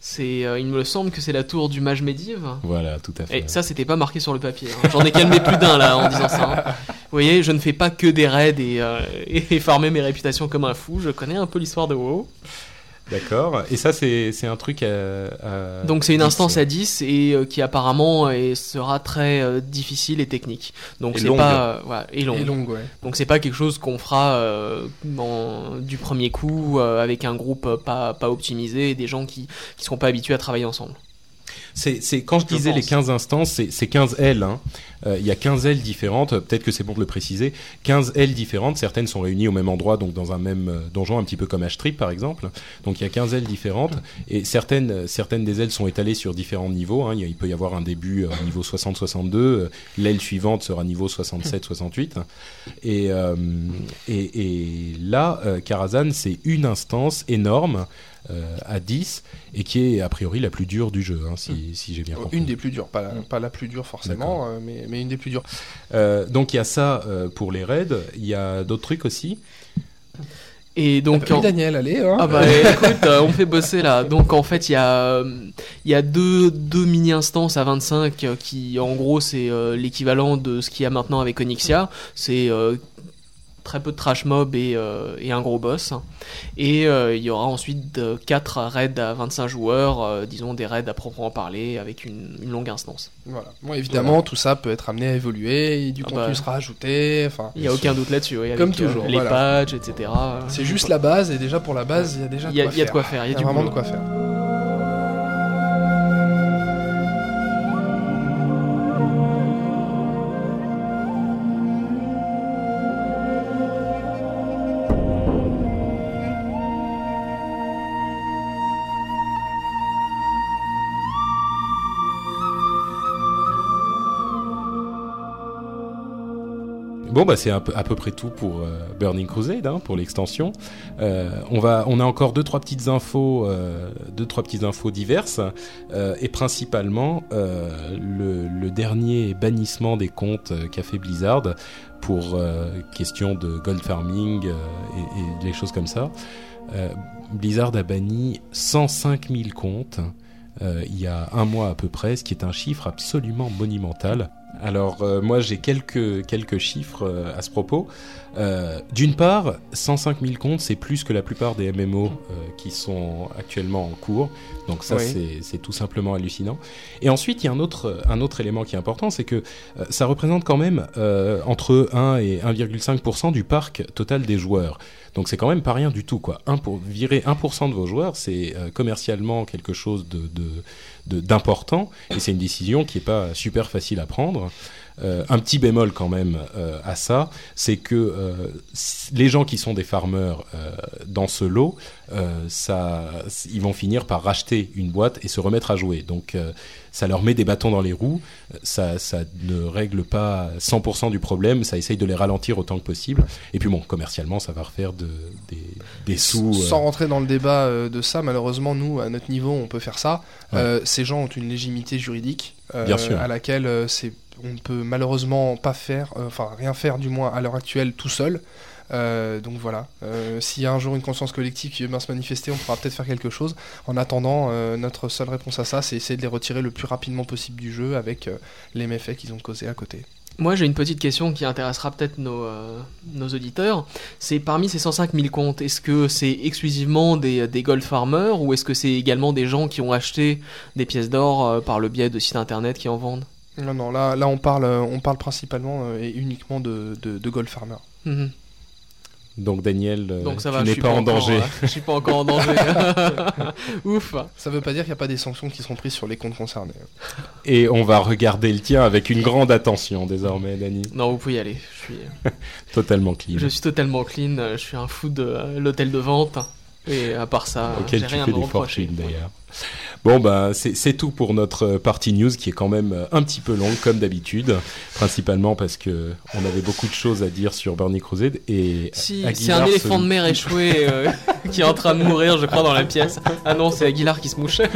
C'est, euh, il me semble que c'est la tour du mage médive. Voilà, tout à fait. Et ça, c'était pas marqué sur le papier. hein. J'en ai calmé plus d'un là en disant ça. hein. Vous voyez, je ne fais pas que des raids et, euh, et farmer mes réputations comme un fou. Je connais un peu l'histoire de WoW. D'accord. Et ça, c'est c'est un truc à. à Donc c'est une 10, instance euh, à 10 et euh, qui apparemment est- sera très euh, difficile et technique. Donc Et c'est longue. pas euh, voilà, et longue. Et longue, ouais. Donc c'est pas quelque chose qu'on fera euh, en- du premier coup euh, avec un groupe euh, pas pas optimisé et des gens qui qui seront pas habitués à travailler ensemble. C'est, quand je Je disais les pense. 15 instances, c'est, c'est 15 ailes. hein. Euh, Il y a 15 ailes différentes. Peut-être que c'est bon de le préciser. 15 ailes différentes. Certaines sont réunies au même endroit, donc dans un même euh, donjon, un petit peu comme H-Trip par exemple. Donc il y a 15 ailes différentes et certaines, euh, certaines des ailes sont étalées sur différents niveaux. hein. Il, peut y avoir un début euh, niveau 60-62. euh, L'aile suivante sera niveau 67-68. Et, euh, et, et là, euh, Karazhan, c'est une instance énorme. Euh, à 10 et qui est a priori la plus dure du jeu, hein, si, si j'ai bien compris. Une des plus dures, pas la, pas la plus dure forcément, euh, mais, mais une des plus dures. Euh, donc il y a ça euh, pour les raids. Il y a d'autres trucs aussi. Et donc en- Daniel, allez. Hein. Ah bah écoute, on fait bosser là. Donc en fait, il y a, il y a deux, deux mini-instances à 25 euh, qui, en gros, c'est euh, l'équivalent de ce qu'il y a maintenant avec Onyxia. C'est euh, très peu de trash mob et, euh, et un gros boss. Et euh, il y aura ensuite euh, quatre raids à 25 joueurs, euh, disons des raids à proprement parler, avec une, une longue instance. Voilà. Bon, évidemment, tout ça peut être amené à évoluer, et du Ah contenu bah. sera ajouté. Enfin, Il n'y a aucun doute là-dessus. oui, Comme euh, toujours, les voilà. patchs, etc. c'est juste la base, et déjà pour la base, il y a déjà Il y a, de quoi il y a de faire. quoi faire, il y a du vraiment boulot. de quoi faire. Bah c'est à peu près tout pour euh, Burning Crusade, hein, pour l'extension. Euh, on a encore deux trois petites infos, euh, deux trois petites infos diverses et principalement le, dernier bannissement des comptes qu'a fait Blizzard pour question de gold farming et, des choses comme ça. Blizzard a banni 105 000 comptes il y a un mois à peu près, ce qui est un chiffre absolument monumental. Alors euh, moi j'ai quelques quelques chiffres euh, à ce propos. Euh, D'une part, 105 000 comptes, c'est plus que la plupart des MMO euh, qui sont actuellement en cours. Donc ça Oui. c'est c'est tout simplement hallucinant. Et ensuite il y a un autre un autre élément qui est important, c'est que euh, ça représente quand même euh, entre 1 et 1,5% du parc total des joueurs. Donc c'est quand même pas rien du tout quoi. Un pour virer 1% de vos joueurs, c'est euh, commercialement quelque chose de- de- d'important et c'est une décision qui est pas super facile à prendre. Euh, un petit bémol quand même euh, à ça, c'est que euh, les gens qui sont des farmers dans ce lot, ça, ils vont finir par racheter une boîte et se remettre à jouer. Donc ça leur met des bâtons dans les roues. Ça, ça ne règle pas 100% du problème. Ça essaye de les ralentir autant que possible. Et puis bon, commercialement, ça va refaire de, des, des sous. euh, Sans rentrer dans le débat euh, de ça, malheureusement, nous, à notre niveau, on peut faire ça. Ouais. Euh, ces gens ont une légitimité juridique euh, Bien sûr. à laquelle euh, c'est, on ne peut malheureusement pas faire, euh, enfin rien faire du moins à l'heure actuelle tout seul. Euh, donc voilà, Euh, s'il y a un jour une conscience collective qui bien se manifester, on pourra peut-être faire quelque chose. En attendant, euh, notre seule réponse à ça, c'est essayer de les retirer le plus rapidement possible du jeu avec euh, les méfaits qu'ils ont causés à côté. Moi, j'ai une petite question qui intéressera peut-être nos, euh, nos auditeurs. C'est parmi ces 105 000 comptes, est-ce que c'est exclusivement des, des gold farmers ou est-ce que c'est également des gens qui ont acheté des pièces d'or euh, par le biais de sites internet qui en vendent? Non, non, là, là on, parle, on parle principalement euh, et uniquement de, de, de Gold Farmer. Mhm. Donc Daniel, euh, Donc ça tu va, n'es pas, en encore, danger. je suis pas encore en danger. Ouf. Ça veut pas dire qu'il n'y a pas des sanctions qui seront prises sur les comptes concernés. Et on va regarder le tien avec une grande attention désormais, Dani. Non, vous pouvez y aller. Je suis, Totalement clean. je suis totalement clean. Je suis un fou de euh, l'hôtel de vente. Et à part ça, auquel tu rien fais des reprocher. fortunes d'ailleurs. Bon bah c'est tout pour notre euh, partie news qui est quand même euh, un petit peu longue comme d'habitude, principalement parce que on avait beaucoup de choses à dire sur Burning Crusade et Si, c'est un se- éléphant de mer échoué euh, qui est en train de mourir, je crois, dans la pièce. Ah non, c'est Aguilar qui se mouche.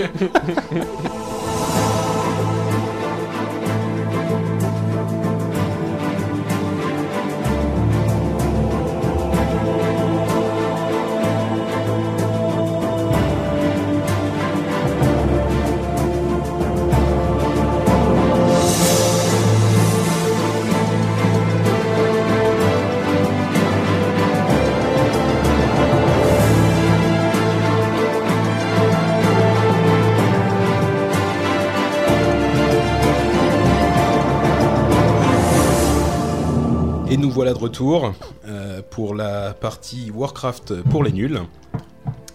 voilà de retour euh, pour la partie Warcraft pour les nuls.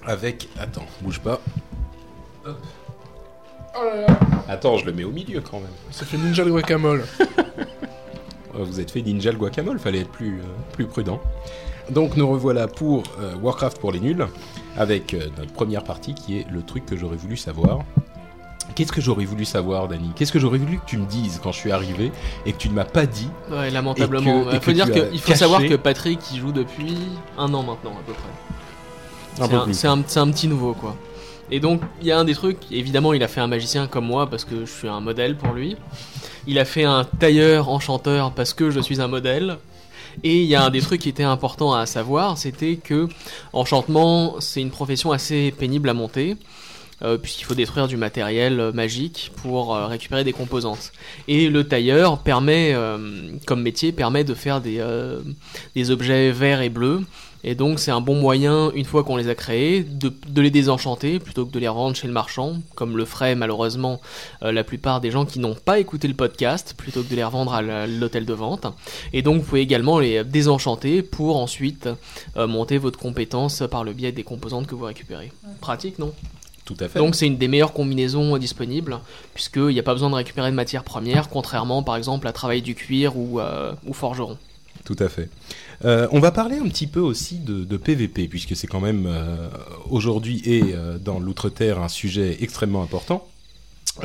Avec. Attends, bouge pas. Hop. Attends, je le mets au milieu quand même. Ça fait Ninja le guacamole. Euh, Vous êtes fait ninja le guacamole, fallait être plus, euh, plus prudent. Donc nous revoilà pour euh, Warcraft pour les nuls, avec notre première partie qui est le truc que j'aurais voulu savoir. Qu'est-ce que j'aurais voulu savoir, Dani? Qu'est-ce que j'aurais voulu que tu me dises quand je suis arrivé et que tu ne m'as pas dit? Ouais, lamentablement. Il faut dire qu'il savoir que Patrick il joue depuis un an maintenant à peu près. C'est un, un petit nouveau quoi. Et donc il y a un des trucs, évidemment il a fait un magicien comme moi parce que je suis un modèle pour lui. Il a fait un tailleur enchanteur parce que je suis un modèle. Et il y a un des trucs qui était important à savoir, c'était que enchantement c'est une profession assez pénible à monter. Euh, puisqu'il faut détruire du matériel euh, magique pour euh, récupérer des composantes. Et le tailleur permet, comme métier, permet de faire des, des objets verts et bleus. Et donc c'est un bon moyen, une fois qu'on les a créés, de, de les désenchanter plutôt que de les revendre chez le marchand, comme le ferait malheureusement la plupart des gens qui n'ont pas écouté le podcast, plutôt que de les revendre à l'hôtel de vente. Et donc vous pouvez également les désenchanter pour ensuite monter votre compétence par le biais des composantes que vous récupérez. Pratique, non? Tout à fait. donc c'est une des meilleures combinaisons disponibles, puisqu'il n'y a pas besoin de récupérer de matières premières, contrairement par exemple à travailler du cuir ou, euh, ou forgeron. Tout à fait. Euh, on va parler un petit peu aussi de, de PVP, puisque c'est quand même euh, aujourd'hui et dans l'outre-terre un sujet extrêmement important.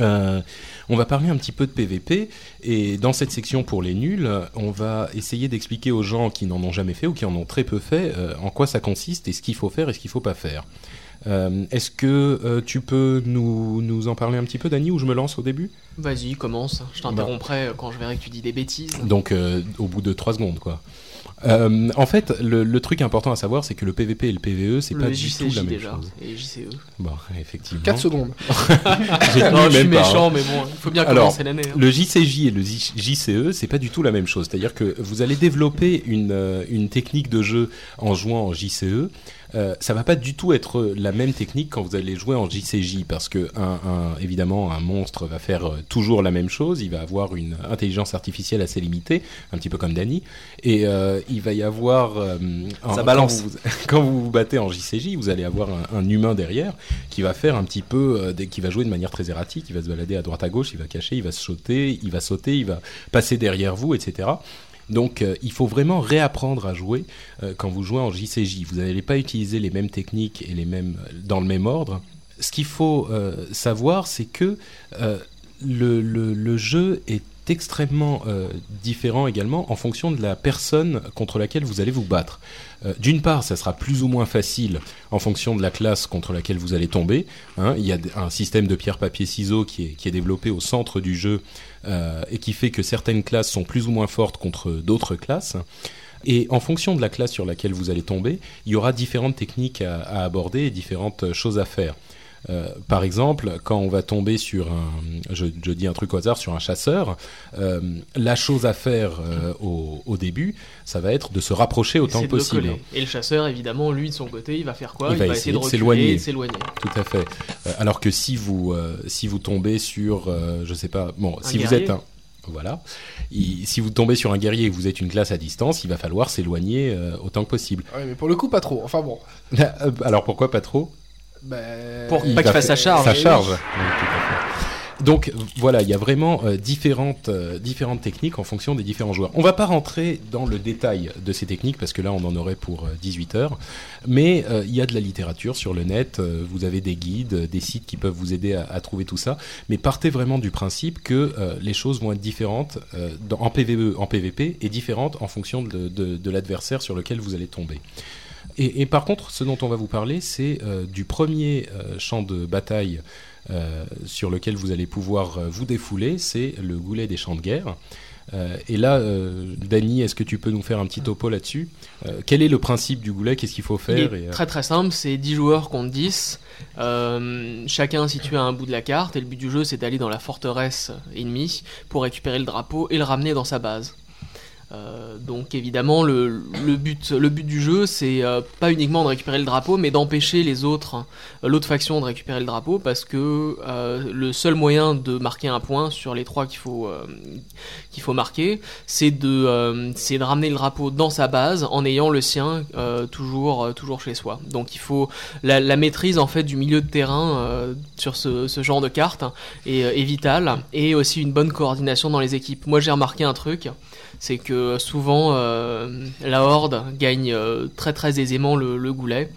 Euh, on va parler un petit peu de PVP et dans cette section pour les nuls, on va essayer d'expliquer aux gens qui n'en ont jamais fait ou qui en ont très peu fait euh, en quoi ça consiste et ce qu'il faut faire et ce qu'il faut pas faire. Euh, Est-ce que euh, tu peux nous, nous en parler un petit peu, Dani, ou je me lance au début? Vas-y, commence. Je t'interromprai euh, quand je verrai que tu dis des bêtises. Donc euh, au bout de 3 secondes, quoi. Euh, en fait, le, le truc important à savoir, c'est que le PVP et le PVE, c'est pas du tout la même déjà, chose. et JCE. Bon, effectivement. 4 secondes. J'ai tenu Non, je suis hein. méchant, mais bon, il faut bien Alors, commencer l'année. hein. Le JCJ et le JCE, c'est pas du tout la même chose. C'est-à-dire que vous allez développer une, une technique de jeu en jouant en JCE. Euh, ça va pas du tout être la même technique quand vous allez jouer en JCJ parce que un, un- évidemment un monstre va faire euh, toujours la même chose. Il va avoir une intelligence artificielle assez limitée, un petit peu comme Danny, et euh, il va y avoir euh, en- Ça balance. Quand vous, quand vous vous battez en JCJ, vous allez avoir un, un humain derrière qui va faire un petit peu, euh, qui va jouer de manière très erratique. Il va se balader à droite à gauche, il va cacher, il va se sauter, il va sauter, il va passer derrière vous, etc. Donc euh, il faut vraiment réapprendre à jouer euh, quand vous jouez en JCJ. Vous n'allez pas utiliser les mêmes techniques et les mêmes dans le même ordre. Ce qu'il faut euh, savoir, c'est que euh, le jeu est extrêmement euh, différent également en fonction de la personne contre laquelle vous allez vous battre. Euh, D'une part, ça sera plus ou moins facile en fonction de la classe contre laquelle vous allez tomber. hein. Il y a un système de pierre-papier-ciseaux qui est, qui est développé au centre du jeu euh, et qui fait que certaines classes sont plus ou moins fortes contre d'autres classes. Et en fonction de la classe sur laquelle vous allez tomber, il y aura différentes techniques à, à aborder et différentes choses à faire. Euh, par exemple, quand on va tomber sur un, je, je dis un truc au hasard, sur un chasseur, euh, la chose à faire euh, au, au début, ça va être de se rapprocher autant que possible. Et le chasseur, évidemment, lui de son côté, il va faire quoi Il Il, va va, essayer essayer de s'éloigner. s'éloigner. Tout à fait. Euh, alors que si vous euh, si vous tombez sur euh, je sais pas bon Un si vous guerrier. êtes un voilà il- si vous tombez sur un guerrier et que vous êtes une classe à distance il va falloir s'éloigner euh, autant que possible. Ouais, mais pour le coup, pas trop. Enfin bon. Alors pourquoi pas trop? Bah, Pour pas qu'il fasse sa faire- charge. Sa Oui, oui. charge. Oui, tout à fait. Donc voilà, il y a vraiment euh, différentes, euh, différentes techniques en fonction des différents joueurs. On va pas rentrer dans le détail de ces techniques parce que là on en aurait pour euh, 18 heures, mais euh, il y a de la littérature sur le net, euh, vous avez des guides, euh, des sites qui peuvent vous aider à, à trouver tout ça, mais partez vraiment du principe que euh, les choses vont être différentes euh, dans- en PVE, en PVP et différentes en fonction de, de- de l'adversaire sur lequel vous allez tomber. Et, et par contre, ce dont on va vous parler, c'est euh, du premier euh, champ de bataille euh, sur lequel vous allez pouvoir vous défouler, c'est le goulet des champs de guerre. Et là, Dany, est-ce que tu peux nous faire un petit topo là-dessus? Quel est le principe du goulet? Qu'est-ce qu'il faut faire? Et, très très simple, c'est 10 joueurs contre 10. Euh, chacun situé à un bout de la carte, et le but du jeu c'est d'aller dans la forteresse ennemie pour récupérer le drapeau et le ramener dans sa base. Euh, donc évidemment le, but le but du jeu c'est euh, pas uniquement de récupérer le drapeau mais d'empêcher les autres euh, l'autre faction de récupérer le drapeau parce que le seul moyen de marquer un point sur les trois qu'il faut qu'il faut marquer c'est de euh, c'est de ramener le drapeau dans sa base en ayant le sien euh, toujours euh, toujours chez soi donc il faut la, maîtrise en fait du milieu de terrain sur ce, genre de carte est, est vitale et aussi une bonne coordination dans les équipes moi j'ai remarqué un truc c'est que souvent la Horde gagne très très aisément le, le goulet.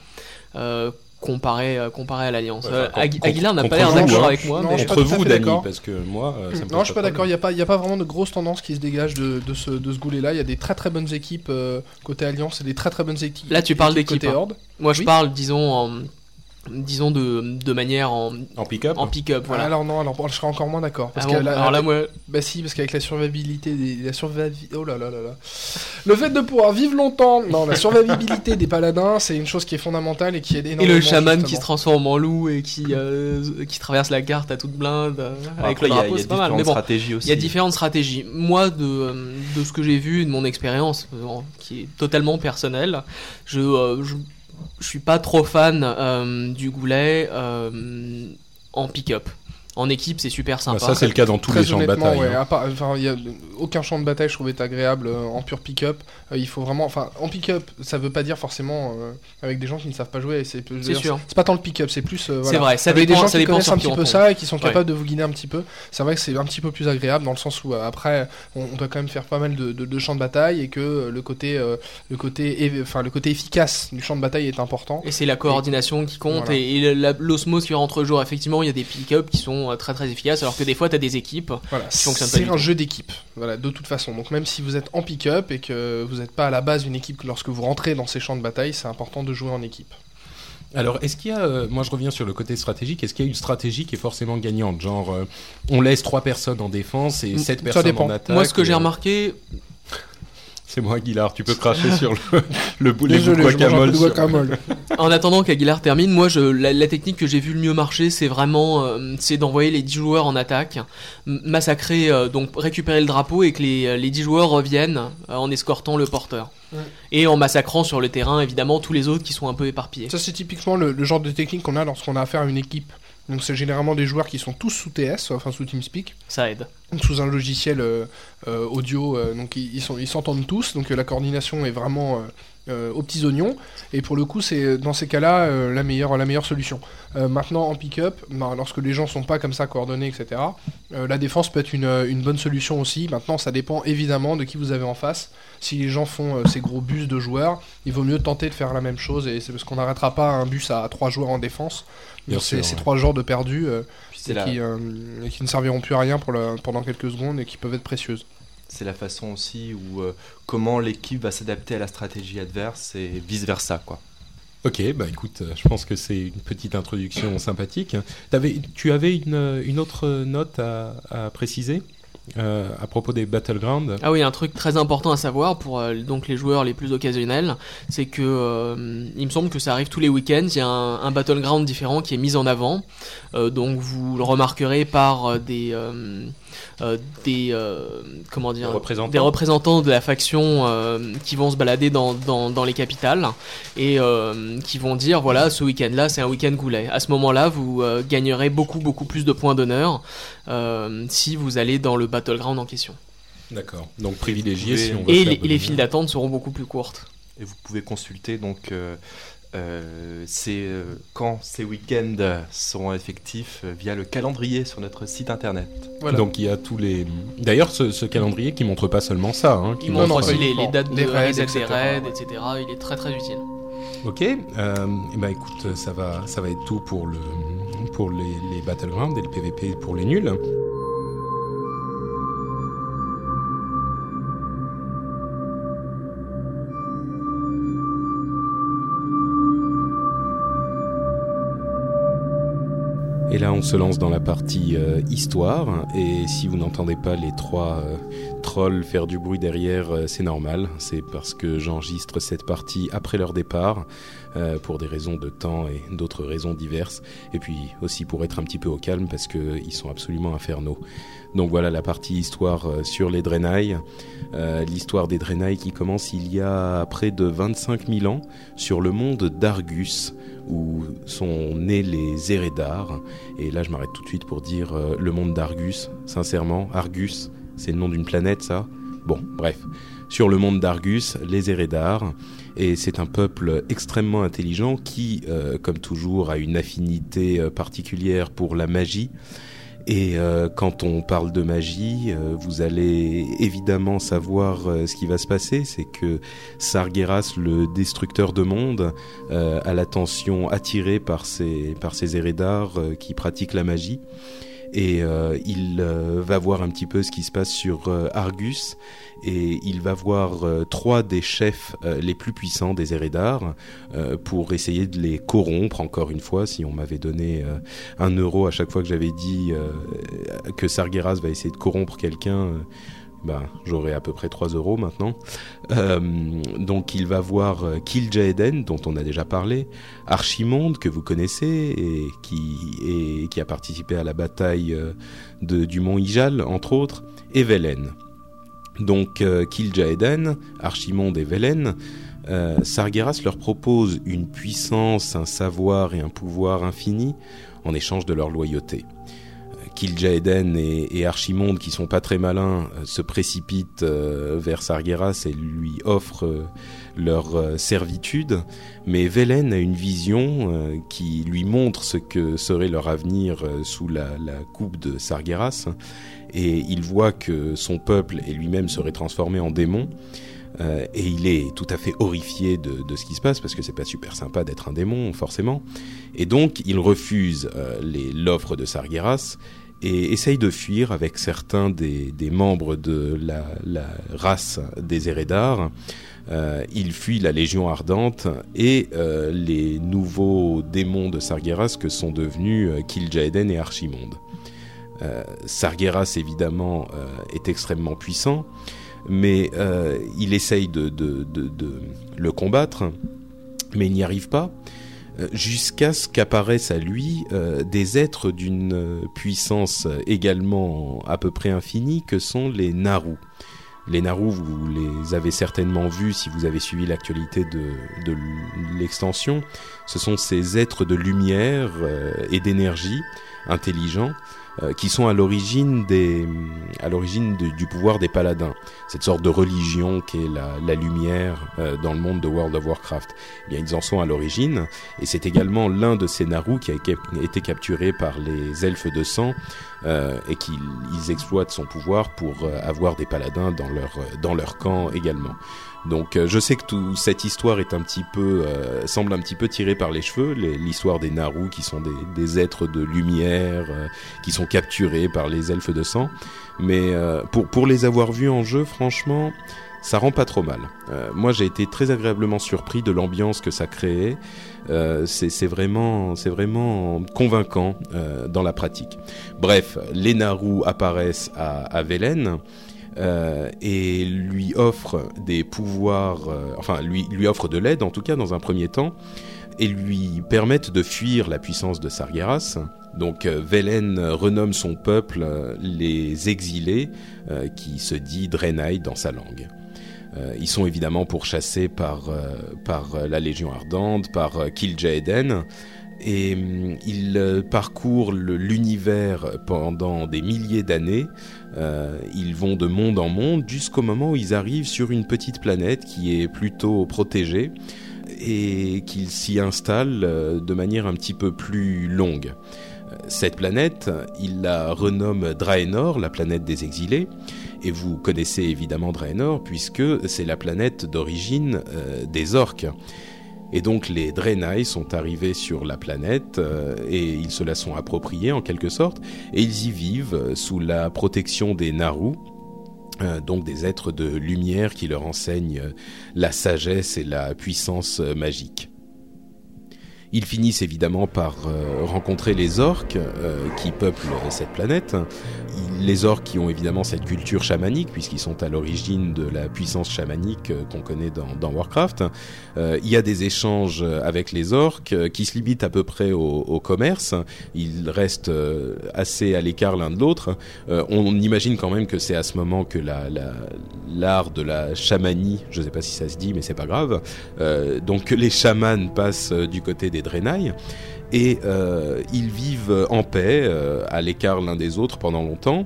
Comparé, euh, comparé à l'Alliance. Ouais, enfin, Aguilar n'a pas l'air d'accord hein. avec moi. Non, mais- Entre vous, d'accord. parce que moi, ça me Non, je suis pas d'accord. Il n'y a, pas- il y a pas vraiment de grosses tendances qui se dégagent de, de ce, de ce goulet-là. Il y a des très très bonnes équipes euh, côté Alliance et des très très bonnes équipes. Là, tu parles équipes d'équipe, Côté hein. Horde. Moi, je Oui. parle, disons, en, disons de, de manière en, En pick-up en pick-up. Voilà. Alors non, alors je serais encore moins d'accord. Parce Ah que bon la- Alors là, moi, Bah si, parce qu'avec la survivabilité des... La. Oh là là là là. Le fait de pouvoir vivre longtemps, non, la survivabilité des paladins, c'est une chose qui est fondamentale et qui et énormément. le chaman qui se transforme en loup et qui, euh, qui traverse la carte à toute blinde euh, avec le il y a- y a c'est pas mal. différentes bon, stratégies aussi. Il y a différentes stratégies. Moi, de, euh, de ce que j'ai vu, de mon expérience, qui est totalement personnelle, je, euh, je, je suis pas trop fan euh, du goulet euh, en pick-up. En équipe, c'est super Bah, sympa. ça, c'est le cas dans tous Très les champs de bataille. ouais, hein. à part- enfin, il y a aucun champ de bataille, je trouvais agréable euh, en pur pick-up. Euh, il faut vraiment, enfin, en pick-up, ça veut pas dire forcément euh, avec des gens qui ne savent pas jouer. C'est sûr. C'est pas tant le pick-up, c'est plus. euh, C'est vrai, ça avec dépend, des gens ça qui connaissent un petit peu ça et qui sont Ouais. capables de vous guider un petit peu. C'est vrai que c'est un petit peu plus agréable dans le sens où euh, après, on, on doit quand même faire pas mal de, de- de champs de bataille et que le côté, euh, le côté, enfin, le côté efficace du champ de bataille est important. Et c'est la coordination qui compte Voilà. et, et l'osmose qui rentre au jour. Effectivement, il y a des pick-up qui sont euh, très très efficaces, alors que des fois, tu as des équipes. Voilà, fonctionne pas c'est un jeu d'équipe, voilà, de toute façon. Donc même si vous êtes en pick-up et que vous n'êtes pas à la base d'une équipe lorsque vous rentrez dans ces champs de bataille, c'est important de jouer en équipe. Alors, est-ce qu'il y a, euh, moi je reviens sur le côté stratégique, est-ce qu'il y a une stratégie qui est forcément gagnante? Genre, euh, on laisse trois personnes en défense et Mm, sept personnes dépend. en attaque Moi, ce que j'ai remarqué, C'est moi, Guillard, tu peux cracher sur le, le les bouts peu guacamole de sur- guacamole. En attendant qu'Aguilar termine, moi, je, la, la technique que j'ai vu le mieux marcher, c'est vraiment, euh, c'est d'envoyer les 10 joueurs en attaque, massacrer, euh, donc récupérer le drapeau et que les, euh, les 10 joueurs reviennent euh, en escortant le porteur. Ouais. Et en massacrant sur le terrain, évidemment, tous les autres qui sont un peu éparpillés. Ça, c'est typiquement le, le genre de technique qu'on a lorsqu'on a affaire à une équipe. Donc c'est généralement des joueurs qui sont tous sous TS, enfin sous TeamSpeak, Ça aide. donc sous un logiciel euh, euh, audio, euh, donc ils sont- ils s'entendent tous, donc la coordination est vraiment euh, aux petits oignons, et pour le coup c'est dans ces cas-là euh, la, meilleure, la meilleure solution. Euh, maintenant en pick-up, ben, lorsque les gens sont pas comme ça coordonnés, etc., euh, la défense peut être une, une bonne solution aussi. Maintenant ça dépend évidemment de qui vous avez en face. Si les gens font euh, ces gros bus de joueurs, il vaut mieux tenter de faire la même chose, et c'est parce qu'on n'arrêtera pas un bus à trois joueurs en défense. C'est ouais. trois joueurs de perdus euh, qui, euh, et qui ne serviront plus à rien pour pendant quelques secondes et qui peuvent être précieuses. C'est la façon aussi où euh, comment l'équipe va s'adapter à la stratégie adverse et vice versa quoi. Ok, bah écoute, euh, je pense que c'est une petite introduction sympathique. T'avais, tu avais une, une autre note à, à préciser euh, à propos des battlegrounds? Ah oui, un truc très important à savoir pour euh, donc les joueurs les plus occasionnels, c'est que euh, il me semble que ça arrive tous les week-ends. Il y a un, un battleground différent qui est mis en avant. Euh, donc vous le remarquerez par euh, des euh, euh, des euh, comment dire Des représentants. des représentants de la faction euh, qui vont se balader dans, dans, dans les capitales et euh, qui vont dire voilà ce week-end-là c'est un week-end goulet. À ce moment-là, vous euh, gagnerez beaucoup beaucoup plus de points d'honneur euh, si vous allez dans le battleground en question. D'accord. Donc privilégié si on veut Et faire les, files d'attente seront beaucoup plus courtes. Et vous pouvez consulter donc euh, euh, ces, euh, quand ces week-ends seront effectifs euh, via le calendrier sur notre site internet. Voilà. Donc il y a tous les. D'ailleurs, ce, ce calendrier qui montre pas seulement ça. Hein, qui Il montre aussi les, dates Les de raids, des etc., raids, ouais. etc. Il est très très utile. Ok. Euh, et ben écoute, ça va, ça va être tout pour le pour les, les battlegrounds et le PVP pour les nuls. Et là, on se lance dans la partie euh, histoire. Et si vous n'entendez pas les trois, euh, trolls faire du bruit derrière, euh, c'est normal. C'est parce que j'enregistre cette partie après leur départ, pour des raisons de temps et d'autres raisons diverses. Et puis aussi pour être un petit peu au calme parce qu'ils sont absolument infernaux. Donc voilà la partie histoire sur les Draenei. L'histoire des Draenei qui commence il y a près de 25 000 ans sur le monde d'Argus où sont nés les Eredar. Et là je m'arrête tout de suite pour dire euh, le monde d'Argus. Sincèrement, Argus, c'est le nom d'une planète ça? Bon, bref. Sur le monde d'Argus, les Eredar. Et c'est un peuple extrêmement intelligent qui, euh, comme toujours, a une affinité euh, particulière pour la magie. Et euh, quand on parle de magie, euh, vous allez évidemment savoir euh, ce qui va se passer. C'est que Sargeras, le destructeur de monde, euh, a l'attention attirée par ces par ces Eredar euh, qui pratiquent la magie. Et euh, il euh, va voir un petit peu ce qui se passe sur euh, Argus. Et il va voir trois des chefs les plus puissants des Eredar pour essayer de les corrompre encore une fois. Si on m'avait donné un euro à chaque fois que j'avais dit que Sargeras va essayer de corrompre quelqu'un, bah, j'aurais à peu près 3 euros maintenant. Euh, donc il va voir euh, Kil'jaeden, dont on a déjà parlé, Archimonde, que vous connaissez, et qui, a participé à la bataille euh, du mont Ijal, entre autres, et Velen. Donc Kil'jaeden, Archimonde et Velen, Sargeras leur propose une puissance, un savoir et un pouvoir infini en échange de leur loyauté. Kil'jaeden et, et Archimonde, qui sont pas très malins, euh, se précipitent euh, vers Sargeras et lui offrent euh, leur servitude. Mais Velen a une vision qui lui montre ce que serait leur avenir sous la, coupe de Sargeras. Et il voit que son peuple et lui-même seraient transformés en démons. Et il est tout à fait horrifié de, ce qui se passe parce que c'est pas super sympa d'être un démon forcément. Et donc il refuse l'offre de Sargeras et essaye de fuir avec certains des, membres de la, race des Eredar. Euh, il fuit la Légion Ardente et euh, les nouveaux démons de Sargeras que sont devenus euh, Kil'jaeden et Archimonde. Sargeras évidemment est extrêmement puissant, mais il essaye de, le combattre, mais il n'y arrive pas, jusqu'à ce qu'apparaissent à lui euh, des êtres d'une euh, puissance également à peu près infinie que sont les Naru. Les Naru, vous les avez certainement vus si vous avez suivi l'actualité de, de l'extension. Ce sont ces êtres de lumière euh, et d'énergie intelligents euh, qui sont à l'origine des à l'origine du pouvoir des paladins. Cette sorte de religion qui est la, la lumière euh, dans le monde de World of Warcraft. Eh bien ils en sont à l'origine. Et c'est également l'un de ces Naru qui a été- capturé par les elfes de sang euh, et qu'ils ils exploitent son pouvoir pour euh, avoir des paladins dans leur euh, dans leur camp également donc euh, je sais que toute cette histoire est un petit peu euh, semble un petit peu tirée par les cheveux l'histoire des Naru qui sont des, des êtres de lumière euh, qui sont capturés par les elfes de sang mais pour pour les avoir vus en jeu franchement ça rend pas trop mal. Euh, moi, j'ai été très agréablement surpris de l'ambiance que ça créait. Euh, c'est c'est vraiment, c'est vraiment convaincant euh, dans la pratique. Bref, les Naru apparaissent à, à Velen euh, et lui offrent des pouvoirs, euh, enfin lui lui offrent de l'aide en tout cas dans un premier temps et lui permettent de fuir la puissance de Sargeras. Donc euh, Velen renomme son peuple les exilés, qui se dit Draenei dans sa langue. Ils sont évidemment pourchassés par, par la Légion Ardente, par Kil'jaeden, et hum, ils parcourent le- l'univers pendant des milliers d'années. Euh, ils vont de monde en monde jusqu'au moment où ils arrivent sur une petite planète qui est plutôt protégée et qu'ils s'y installent euh, de manière un petit peu plus longue. Euh, Cette planète, il la renomme Draenor, la planète des exilés, et vous connaissez évidemment Draenor puisque c'est la planète d'origine des orques. Et donc les Draenei sont arrivés sur la planète euh, et ils se la sont appropriés en quelque sorte et ils y vivent euh, sous la protection des Naru, euh, donc des êtres de lumière qui leur enseignent la sagesse et la puissance magique. Ils finissent évidemment par euh, rencontrer les orques euh, qui peuplent cette planète. Les orques qui ont évidemment cette culture chamanique puisqu'ils sont à l'origine de la puissance chamanique euh, qu'on connaît dans, Warcraft. Il y a des échanges avec les orques qui se limitent à peu près au, commerce. Ils restent assez à l'écart l'un de l'autre. On imagine quand même que c'est à ce moment que la- la- l'art de la chamanie, je ne sais pas si ça se dit, mais c'est pas grave, donc les chamans passent du côté des Et euh, ils vivent en paix, euh, à l'écart l'un des autres pendant longtemps.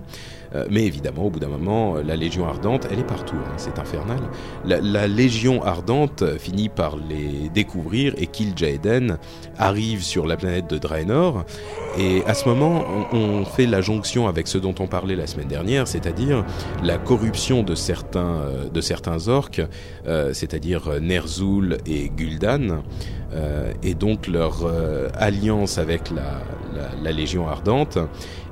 Euh, mais évidemment, au bout d'un moment, euh, la Légion Ardente, elle est partout, hein, c'est infernal. La, Légion Ardente euh, finit par les découvrir et Kill Jaeden arrive sur la planète de Draenor. Et à ce moment, on, fait la jonction avec ce dont on parlait la semaine dernière, c'est-à-dire la corruption de certains, de certains orques, c'est-à-dire Ner'zhul et Gul'dan, et donc leur alliance avec la Légion Ardente.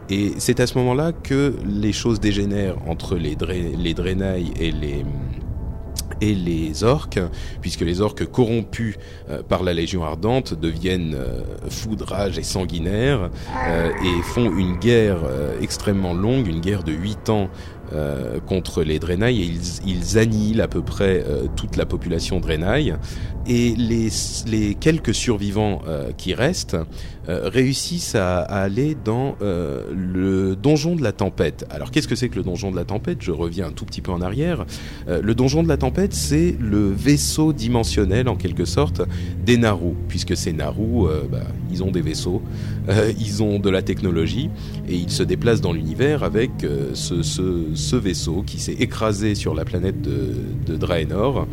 Et c'est à ce moment-là que les choses dégénèrent entre les, Dra les Draenei et les et orques, puisque les orques corrompus euh, par la Légion Ardente deviennent euh, et sanguinaires euh, et font une guerre euh, extrêmement longue, une guerre de 8 ans contre les Draenei et ils, ils annihilent à peu près toute la population Draenei et les, les quelques survivants qui restent euh, réussissent à, aller dans euh, le donjon de la tempête. Alors qu'est-ce que c'est que le donjon de la tempête? Je reviens un tout petit peu en arrière. Euh, le donjon de la tempête, c'est le vaisseau dimensionnel en quelque sorte des Naru, puisque ces Naru, bah, ils ont des vaisseaux, ils ont de la technologie et ils se déplacent dans l'univers avec ce vaisseau qui s'est écrasé sur la planète de, de Draenor.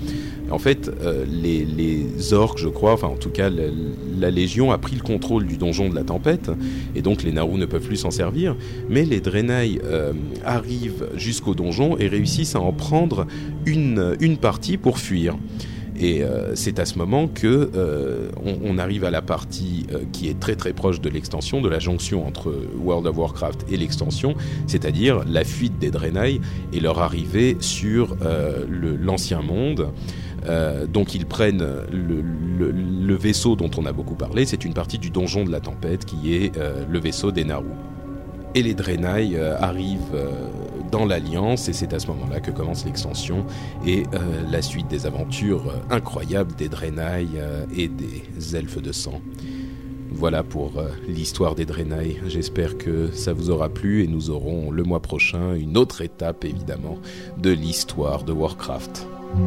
En fait, euh, les, les orques, je crois, enfin en tout cas la, Légion a pris le contrôle du donjon de la tempête et donc les Naru ne peuvent plus s'en servir. Mais les Draenei euh, arrivent jusqu'au donjon et réussissent à en prendre une, partie pour fuir. Et euh, c'est à ce moment que on, arrive à la partie qui est très très proche de l'extension, de la jonction entre World of Warcraft et l'extension, c'est-à-dire la fuite des Draenei et leur arrivée sur l'ancien monde. Euh, donc ils prennent le, vaisseau dont on a beaucoup parlé, c'est une partie du donjon de la tempête qui est euh, le vaisseau des Naru. Et les Draenei euh, arrivent dans l'Alliance et c'est à ce moment-là que commence l'extension et la suite des aventures incroyables des Draenei et des elfes de sang. Voilà pour l'histoire des Draenei. J'espère que ça vous aura plu et nous aurons le mois prochain une autre étape évidemment de l'histoire de Warcraft. On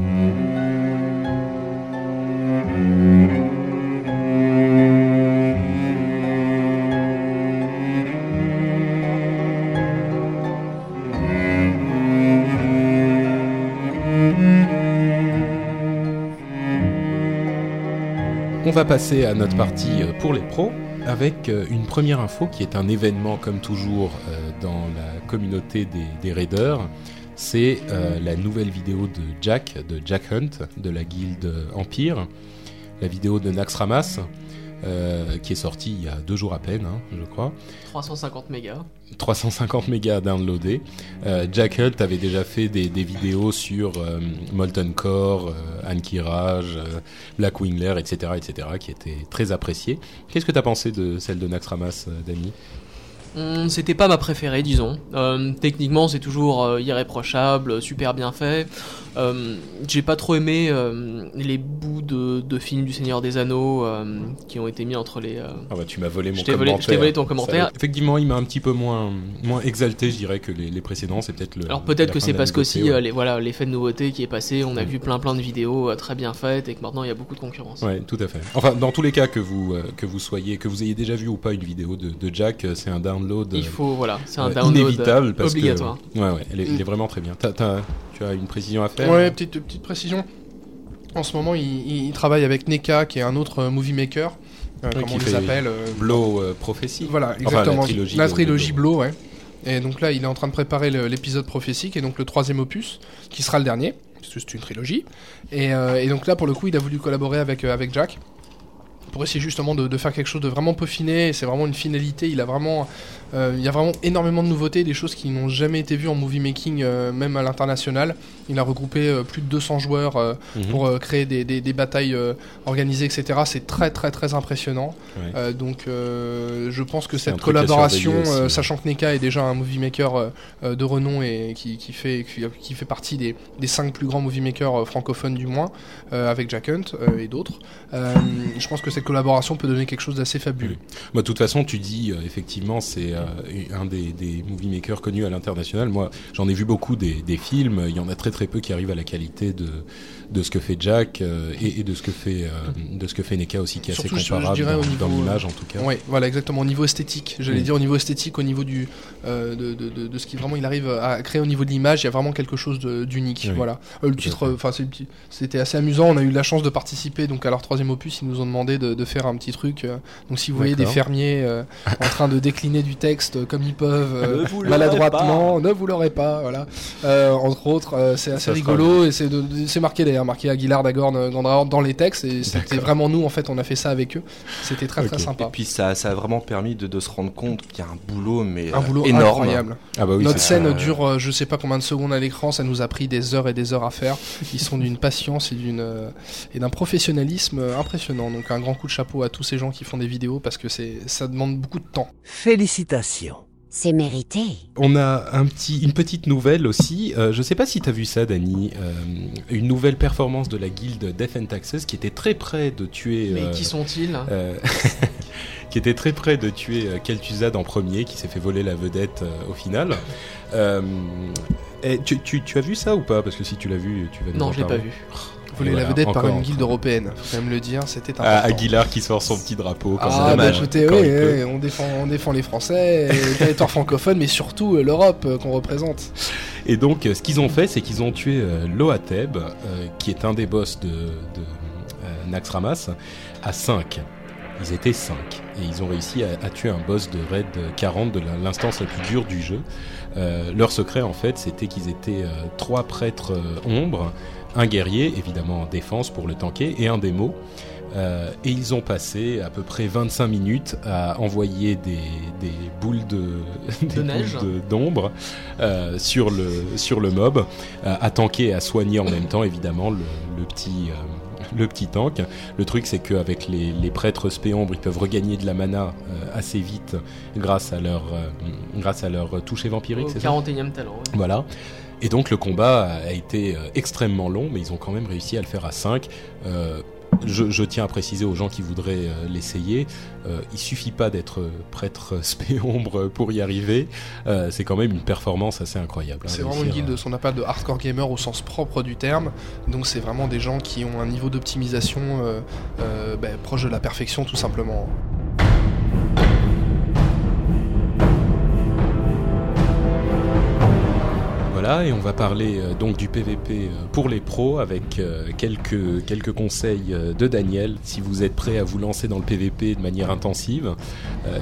va passer à notre partie euh, pour les pros avec euh, une première info qui est un événement comme toujours euh, dans la communauté des, des raiders. C'est euh, la nouvelle vidéo de Jack, de Jack Hunt, de la guilde Empire. La vidéo de Naxxramas, euh, qui est sortie il y a deux jours à peine, hein, je crois. 350 mégas. 350 mégas downloadés. Euh, Jack Hunt avait déjà fait des, des vidéos sur euh, Molten Core, Ankiraj, euh, Black Wingler, etc., etc., qui étaient très appréciées. Qu'est-ce que tu as pensé de celle de Naxxramas, Dany? Hum, C'était pas ma préférée, disons. Euh, techniquement, c'est toujours euh, irréprochable, super bien fait. Euh, J'ai pas trop aimé euh, les bouts de, de films du Seigneur des Anneaux euh, qui ont été mis entre les. euh, Ah bah tu m'as volé mon Je volé- commentaire. je t'ai volé ton commentaire. Ça- effectivement, il m'a un petit peu moins moins exalté, je dirais, que les, les précédents. C'est peut-être le. Alors peut-être que c'est parce qu'aussi ouais. euh, les, voilà l'effet de nouveauté qui est passé, on a Mm. vu plein plein de vidéos euh, très bien faites et que maintenant il y a beaucoup de concurrence. Ouais, tout à fait. Enfin, dans tous les cas que vous euh, que vous soyez, que vous ayez déjà vu ou pas une vidéo de, de Jack, c'est un download. Il faut voilà, c'est un euh, download inévitable parce obligatoire. que ouais, ouais, elle est- il est vraiment très bien. T'as- t'as- tu as une précision à faire Ouais, petite, petite précision. En ce moment, il, il- il travaille avec NECA, qui est un autre euh, movie maker, euh, Ouais, comme on les appelle. euh, Blow euh, Prophecy. Voilà, Enfin, exactement. la trilogie. La Blow, ouais. Et donc là, il est en train de préparer l'épisode prophétique, et donc le troisième opus, qui sera le dernier, parce que c'est une trilogie. Et, euh, et donc là, pour le coup, il a voulu collaborer avec, euh, avec Jack pour essayer justement de, de faire quelque chose de vraiment peaufiné. C'est vraiment une finalité. Il a vraiment, euh, il y a vraiment énormément de nouveautés, des choses qui n'ont jamais été vues en movie making, euh, même à l'international. Il a regroupé euh, plus de 200 joueurs Mhm. pour créer des, des- des batailles organisées, etc. C'est très très très impressionnant. Ouais. Donc je pense que C'est cette collaboration, aussi, sachant que NECA est déjà un movie maker de renom et qui, qui fait, qui, qui fait partie des, des cinq plus grands movie makers francophones du moins, avec Jack Hunt et d'autres, je pense que cette collaboration peut donner quelque chose d'assez fabuleux. Bah, de toute façon, tu dis euh, effectivement, c'est euh, un des, des movie makers connus à l'international. Moi, j'en ai vu beaucoup des, des films. Il y en a très très peu qui arrivent à la qualité de de ce que fait Jack euh, et, et de ce que fait de ce que fait Neka aussi, qui est Surtout, assez je- je comparable dirais dans, au niveau, dans l'image en tout cas. Oui, voilà, exactement. Au niveau esthétique, j'allais Mm. dire au niveau esthétique, au niveau du de, de, de, de ce qui vraiment il arrive à créer au niveau de l'image, il y a vraiment quelque chose d'unique. Oui. Voilà. Le titre, enfin c'était assez amusant. On a eu la chance de participer donc à leur troisième opus. Ils nous ont demandé de, de faire un petit truc. euh, donc si vous voyez des fermiers euh, en train de décliner du texte euh, comme ils peuvent euh, maladroitement, ne vous l'aurez pas. Voilà. Euh, entre autres, euh, c'est assez Ça rigolo et c'est de- c'est marqué d'ailleurs, marqué Aguilar, Dagorn, Gandrahorn dans les textes et c'était D'accord. vraiment nous en fait. On a fait ça avec eux. C'était très très sympa. Et puis ça, ça a vraiment permis de, de se rendre compte qu'il y a un boulot, mais Un euh, boulot énorme. incroyable. Ah bah oui, Notre scène ça. dure euh, je sais pas combien de secondes à l'écran, ça nous a pris des heures et des heures à faire. Ils sont d'une patience et d'une et d'un professionnalisme impressionnant. Donc un grand coup de chapeau à tous ces gens qui font des vidéos parce que c'est ça demande beaucoup de temps. Félicitations. C'est mérité. On a un petit, une petite nouvelle aussi. Euh, je sais pas si tu as vu ça, Dani. Euh, une nouvelle performance de la guilde Death and Taxes qui était très près de tuer. Mais euh, qui sont-ils? euh, qui était très près de tuer Kel'Thuzad en premier, qui s'est fait voler la vedette euh, au final. Euh, et tu, tu, tu as vu ça ou pas? Parce que si tu l'as vu, tu vas nous Non, en je l'ai pas vu. Voler Voilà, la vedette par une un guilde européenne, faut quand même le dire, c'était Ah, important. Aguilar qui sort son petit drapeau. Quand Ah, bah dommage, écoutez, oui, oui, on défend, on défend les Français, et les territoires francophones, mais surtout euh, l'Europe euh, qu'on représente. Et donc, euh, ce qu'ils ont fait, c'est qu'ils ont tué euh, Loateb, euh, qui est un des boss de, de euh, Naxxramas, à 5. Ils étaient 5. Et ils ont réussi à, à tuer un boss de raid 40 de l'instance la plus dure du jeu. Euh, leur secret, en fait, c'était qu'ils étaient euh, trois prêtres euh, ombres, un guerrier, évidemment en défense pour le tanker, et un démo. Euh, et ils ont passé à peu près 25 minutes à envoyer des, des boules de, des boules neige. de- d'ombre euh, sur le sur le mob, euh, à tanker et à soigner en même temps évidemment le, le petit le petit tank. Le truc c'est qu'avec les, les prêtres spéombres, ils peuvent regagner de la mana euh, assez vite grâce à leur euh, grâce à leur toucher vampirique, Au c'est ça? 41 e talent. ouais. voilà. Et donc le combat a été euh, extrêmement long, mais ils ont quand même réussi à le faire à 5. Euh, je, je tiens à préciser aux gens qui voudraient euh, l'essayer, euh, il suffit pas d'être prêtre spé-ombre pour y arriver. Euh, c'est quand même une performance assez incroyable. hein, C'est vraiment une guilde, ce qu'on appelle de hardcore gamer au sens propre du terme. Donc c'est vraiment des gens qui ont un niveau d'optimisation ben, proche de la perfection tout simplement. Et on va parler euh, donc du PVP euh, pour les pros avec euh, quelques, quelques conseils de Daniel. Si vous êtes prêt à vous lancer dans le PVP de manière intensive,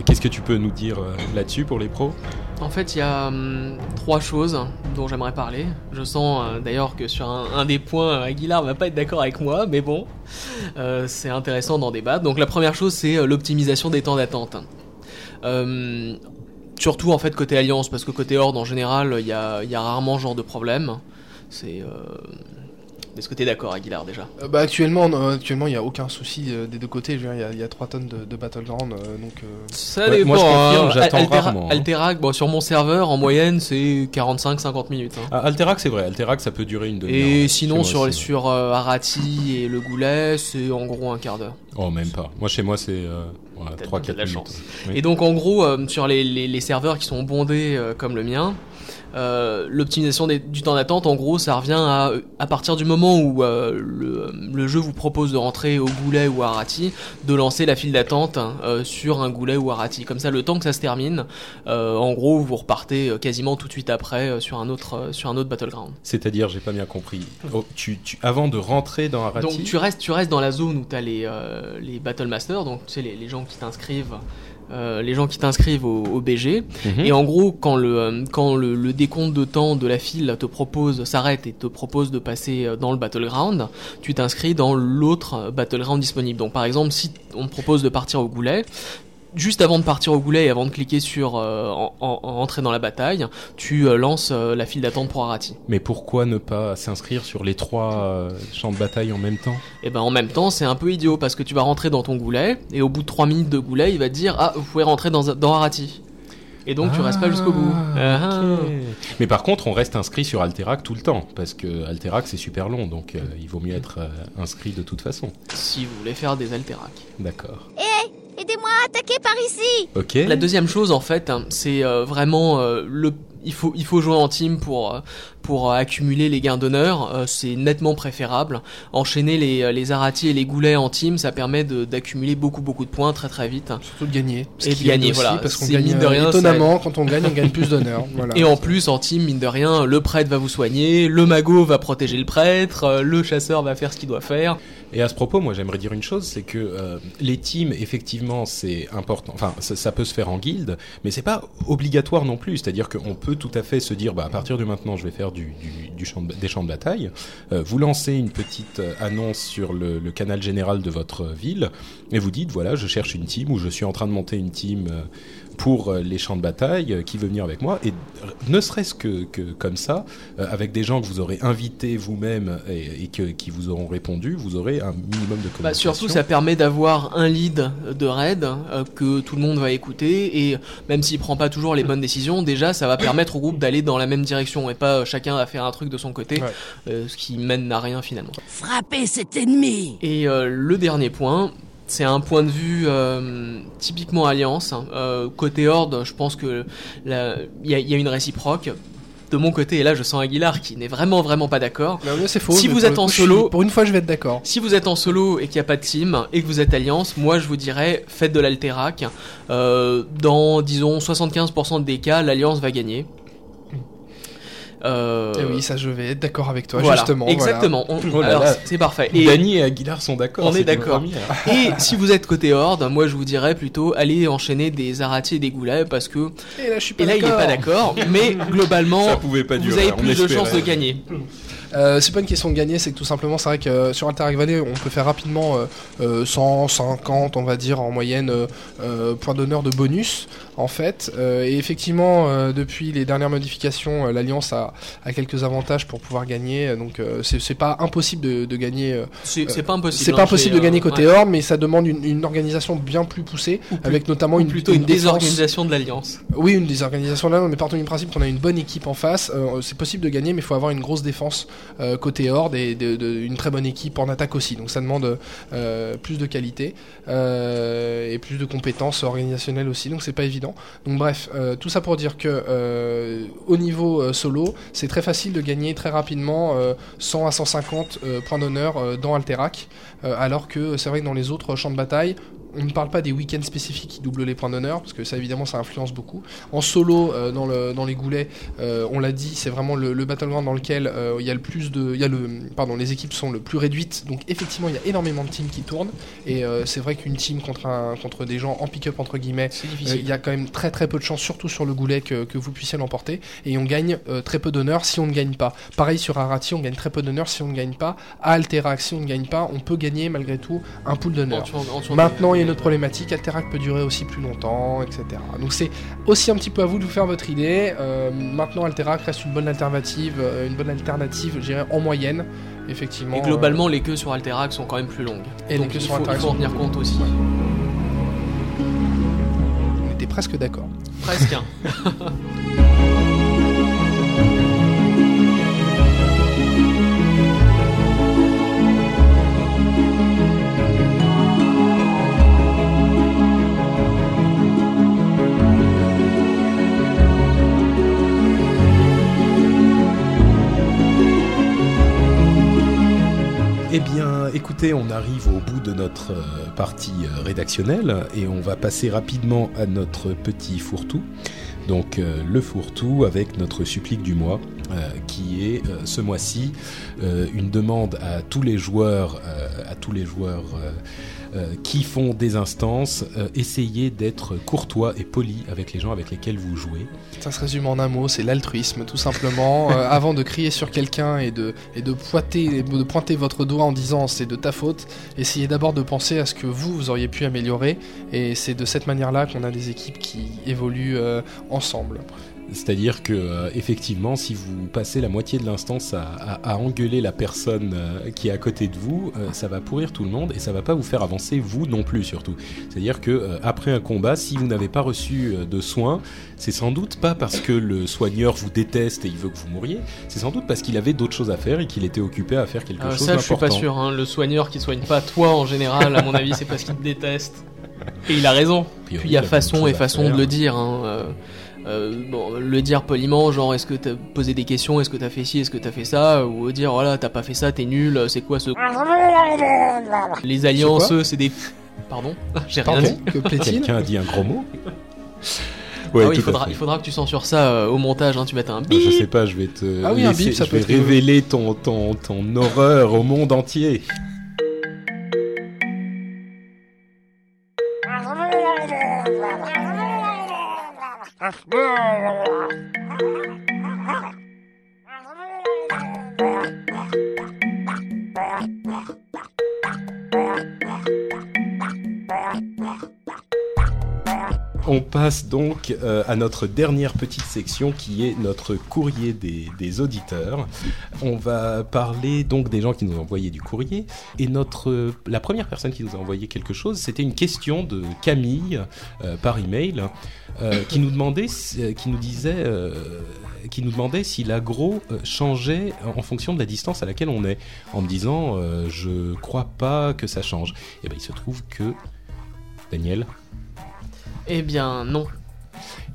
qu'est-ce que tu peux nous dire là-dessus pour les pros? En fait, il y a hum, trois choses dont j'aimerais parler. Je sens d'ailleurs que sur un, des points, Aguilar va pas être d'accord avec moi, mais bon, c'est intéressant d'en débattre. Donc la première chose, c'est l'optimisation des temps d'attente. Euh, surtout en fait côté Alliance, parce que côté Horde en général, il y a, rarement genre de problème. C'est... Est-ce que t'es d'accord, Aguilar, déjà? Euh, bah, actuellement, non, actuellement, il n'y a aucun souci euh, des deux côtés. Il y, a- il y a 3 tonnes de, de Battleground, euh, donc euh, Ça Ouais, dépend. moi, je confirme, hein. j'attends Altera- rarement, hein. Alterac, bon, sur mon serveur, en moyenne, c'est 45-50 minutes. hein. ah, Alterac, c'est vrai, Alterac, ça peut durer une demi-heure. Et sinon, sur, aussi, sur euh, Arati et le Goulet, c'est en gros un quart d'heure. Oh, même pas. Moi, chez moi, c'est euh, voilà, T'as- 3-4 t'as de la minutes. chance. Oui. Et donc, en gros, euh, sur les, les- les serveurs qui sont bondés euh, comme le mien, euh, l'optimisation du temps d'attente, en gros, ça revient à, à partir du moment où euh, le, le jeu vous propose de rentrer au Goulet ou à Arati, de lancer la file d'attente euh, sur un Goulet ou Arati. Comme ça, le temps que ça se termine, en gros, vous repartez quasiment tout de suite après sur un autre sur un autre battleground. C'est-à-dire, j'ai pas bien compris. Oh, tu, tu, avant de rentrer dans Arati, Donc tu restes, tu restes dans la zone où tu as les, les Battle Masters, donc tu sais, les, les gens qui t'inscrivent euh, les gens qui t'inscrivent au, au BG. Mhm. Et en gros, quand le euh, quand le, le décompte de temps de la file te propose s'arrête et te propose de passer euh, dans le battleground, tu t'inscris dans l'autre battleground disponible. Donc par exemple, si on te propose de partir au goulet, juste avant de partir au goulet et avant de cliquer sur euh, en, en- en entrer dans la bataille, tu euh, lances euh, la file d'attente pour Arati. Mais pourquoi ne pas s'inscrire sur les trois euh, champs de bataille en même temps? Et ben en même temps, c'est un peu idiot parce que tu vas rentrer dans ton goulet et au bout de 3 minutes de goulet, il va te dire ah vous pouvez rentrer dans dans Arati. Et donc tu restes pas jusqu'au bout. Ah, ah. Mais par contre, on reste inscrit sur Alterac tout le temps, parce que Alterac c'est super long, donc euh, il vaut mieux être euh, inscrit de toute façon. Si vous voulez faire des alterac. D'accord. Aidez-moi à attaquer par ici Ok. La deuxième chose en fait, hein, c'est euh, vraiment euh, le il faut il faut jouer en team pour euh, pour accumuler les gains d'honneur, c'est nettement préférable. Enchaîner les les aratis et les goulets en team, ça permet de- d'accumuler beaucoup beaucoup de points très très vite. Surtout de gagner. Et de gagner, voilà. Parce qu'on gagne mine de rien, étonnamment, quand on gagne, on gagne plus d'honneur. Voilà. Et en plus, en team, mine de rien, le prêtre va vous soigner, le magot va protéger le prêtre, le chasseur va faire ce qu'il doit faire. Et à ce propos, moi j'aimerais dire une chose, c'est que euh, les teams, effectivement, c'est important. Enfin, ça, peut se faire en guilde, mais c'est pas obligatoire non plus. C'est-à-dire qu'on peut tout à fait se dire, bah à partir de maintenant, je vais faire du, du, du champ de- des champs de bataille. Euh, vous lancez une petite euh, annonce sur le, le canal général de votre ville et vous dites, voilà, je cherche une team ou je suis en train de monter une team. euh, pour euh, les champs de bataille, euh, qui veut venir avec moi, et euh, ne serait-ce que, que comme ça, avec des gens que vous aurez invités vous-même et, et que, qui vous auront répondu, vous aurez un minimum de communication. Bah, surtout, ça permet d'avoir un lead de raid euh, que tout le monde va écouter et même s'il prend pas toujours les bonnes décisions, déjà ça va permettre au groupe d'aller dans la même direction et pas euh, chacun à faire un truc de son côté, Ouais. euh, ce qui mène à rien finalement. Frappez cet ennemi Et euh, le dernier point, c'est un point de vue euh, typiquement alliance. hein. Euh, côté horde, je pense que il y, a- il y a une réciproque. De mon côté, et là je sens Aguilar qui n'est vraiment vraiment pas d'accord. C'est faux. Si vous êtes en coup, solo- suis- pour une fois, je vais être d'accord. Si vous êtes en solo et qu'il n'y a pas de team et que vous êtes alliance, moi je vous dirais faites de l'alterac. Euh, dans disons 75% des cas, l'alliance va gagner. Euh, Et Eh oui, ça, je vais être d'accord avec toi, voilà, justement. voilà. exactement. On- Oh là alors, là. c'est parfait. Et, Dany et Aguilar sont d'accord. On est d'accord. première. et si vous êtes côté horde, moi je vous dirais plutôt allez enchaîner des arati et des goulets parce que Et là, je suis pas et là il est pas d'accord, mais globalement Ça pouvait pas vous avez on plus de chances de gagner. Euh, c'est pas une question de gagner, c'est que tout simplement, c'est vrai que euh, sur Alterac Valley, on peut faire rapidement euh, euh, 150, on va dire, en moyenne, euh, euh, points d'honneur de bonus, en fait. Euh, et effectivement, euh, depuis les dernières modifications, euh, l'Alliance a, a quelques avantages pour pouvoir gagner. Donc, c'est pas impossible de, de gagner. C'est pas impossible. c'est hein, pas impossible de gagner côté ouais. Horde, mais ça demande une, une organisation bien plus poussée, plus- avec notamment une, plutôt une, désorganisation de l'alliance. oui, une désorganisation là, mais partons du principe qu'on a une bonne équipe en face. c'est possible de gagner, mais il faut avoir une grosse défense côté horde et de- de- une très bonne équipe en attaque aussi. Donc ça demande euh, plus de qualité euh, et plus de compétences organisationnelles aussi. Donc c'est pas évident. Donc bref, euh, tout ça pour dire que euh, au niveau euh, solo, c'est très facile de gagner très rapidement euh, 100 à 150 euh, points d'honneur dans Alterac, alors que c'est vrai que dans les autres champs de bataille, on ne parle pas des week-ends spécifiques qui doublent les points d'honneur, parce que ça évidemment ça influence beaucoup. En solo, euh, dans, le, dans les goulets, euh, on l'a dit, c'est vraiment le, le battleground dans lequel euh, il y a le plus de, y a le, pardon, les équipes sont le plus réduites, donc effectivement il y a énormément de teams qui tournent, et c'est vrai qu'une team contre un, contre des gens en pick-up entre guillemets, il y a quand même très très peu de chances, surtout sur le goulet, que, que vous puissiez l'emporter. Et on gagne très peu d'honneur si on ne gagne pas. Pareil sur Arati, on gagne très peu d'honneur si on ne gagne pas. À Alterac, si on ne gagne pas, on peut gagner malgré tout un pool d'honneur. Maintenant, une autre problématique. Alterac peut durer aussi plus longtemps, etc. Donc c'est aussi un petit peu à vous de vous faire votre idée. Euh, maintenant, Alterac reste une bonne alternative, euh, une bonne alternative, je dirais en moyenne, effectivement. Et globalement, les queues sur Alterac sont quand même plus longues. Et les Donc queues il sur faut, il faut en tenir compte aussi. on était presque d'accord. Presque. Eh bien, écoutez, on arrive au bout de notre euh, partie euh, rédactionnelle et on va passer rapidement à notre petit fourre-tout. Donc, euh, le fourre-tout avec notre supplique du mois, qui est ce mois-ci une demande à tous les joueurs, à tous les joueurs euh, qui font des instances, euh, essayez d'être courtois et poli avec les gens avec lesquels vous jouez. Ça se résume en un mot, c'est l'altruisme, tout simplement. Euh, avant de crier sur quelqu'un et de, pointer, de pointer votre doigt en disant c'est de ta faute, essayez d'abord de penser à ce que vous, vous auriez pu améliorer. Et c'est de cette manière-là qu'on a des équipes qui évoluent ensemble. C'est-à-dire que euh, effectivement, si vous passez la moitié de l'instance à, à- à engueuler la personne euh, qui est à côté de vous, euh, ça va pourrir tout le monde et ça va pas vous faire avancer vous non plus surtout. C'est-à-dire que après un combat, si vous n'avez pas reçu de soins, c'est sans doute pas parce que le soigneur vous déteste et il veut que vous mouriez, c'est sans doute parce qu'il avait d'autres choses à faire et qu'il était occupé à faire quelque Euh, chose ça, je suis d'important. pas sûr. Hein. Le soigneur qui soigne pas toi en général, à mon avis, c'est parce qu'il te déteste. Et il a raison. Puis il y a façon et façon de le dire. Hein. Euh, bon, le dire poliment, genre est-ce que t'as posé des questions, est-ce que t'as fait ci, est-ce que t'as fait ça, ou dire voilà t'as pas fait ça, t'es nul, c'est quoi ce. Les alliances, c'est des. Pardon J'ai rien dit. que plaît-il Quelqu'un a dit un gros mot Ah oui, il faudra, il faudra que tu censures ça euh, au montage, hein, tu mettes un Ah, bip. Je sais pas, je vais te Ah oui, un bip, ça je peut vais être rigolo. révéler ton, ton, ton horreur au monde entier. Christmas. On passe donc euh, à notre dernière petite section qui est notre courrier des, auditeurs. On va parler donc des gens qui nous ont envoyé du courrier. Et notre, la première personne qui nous a envoyé quelque chose, c'était une question de Camille euh, par email euh, qui nous demandait, si- qui nous qui nous demandait si l'agro changeait en fonction de la distance à laquelle on est, en me disant, je crois pas que ça change. Et ben il se trouve que Daniel. Eh bien, non.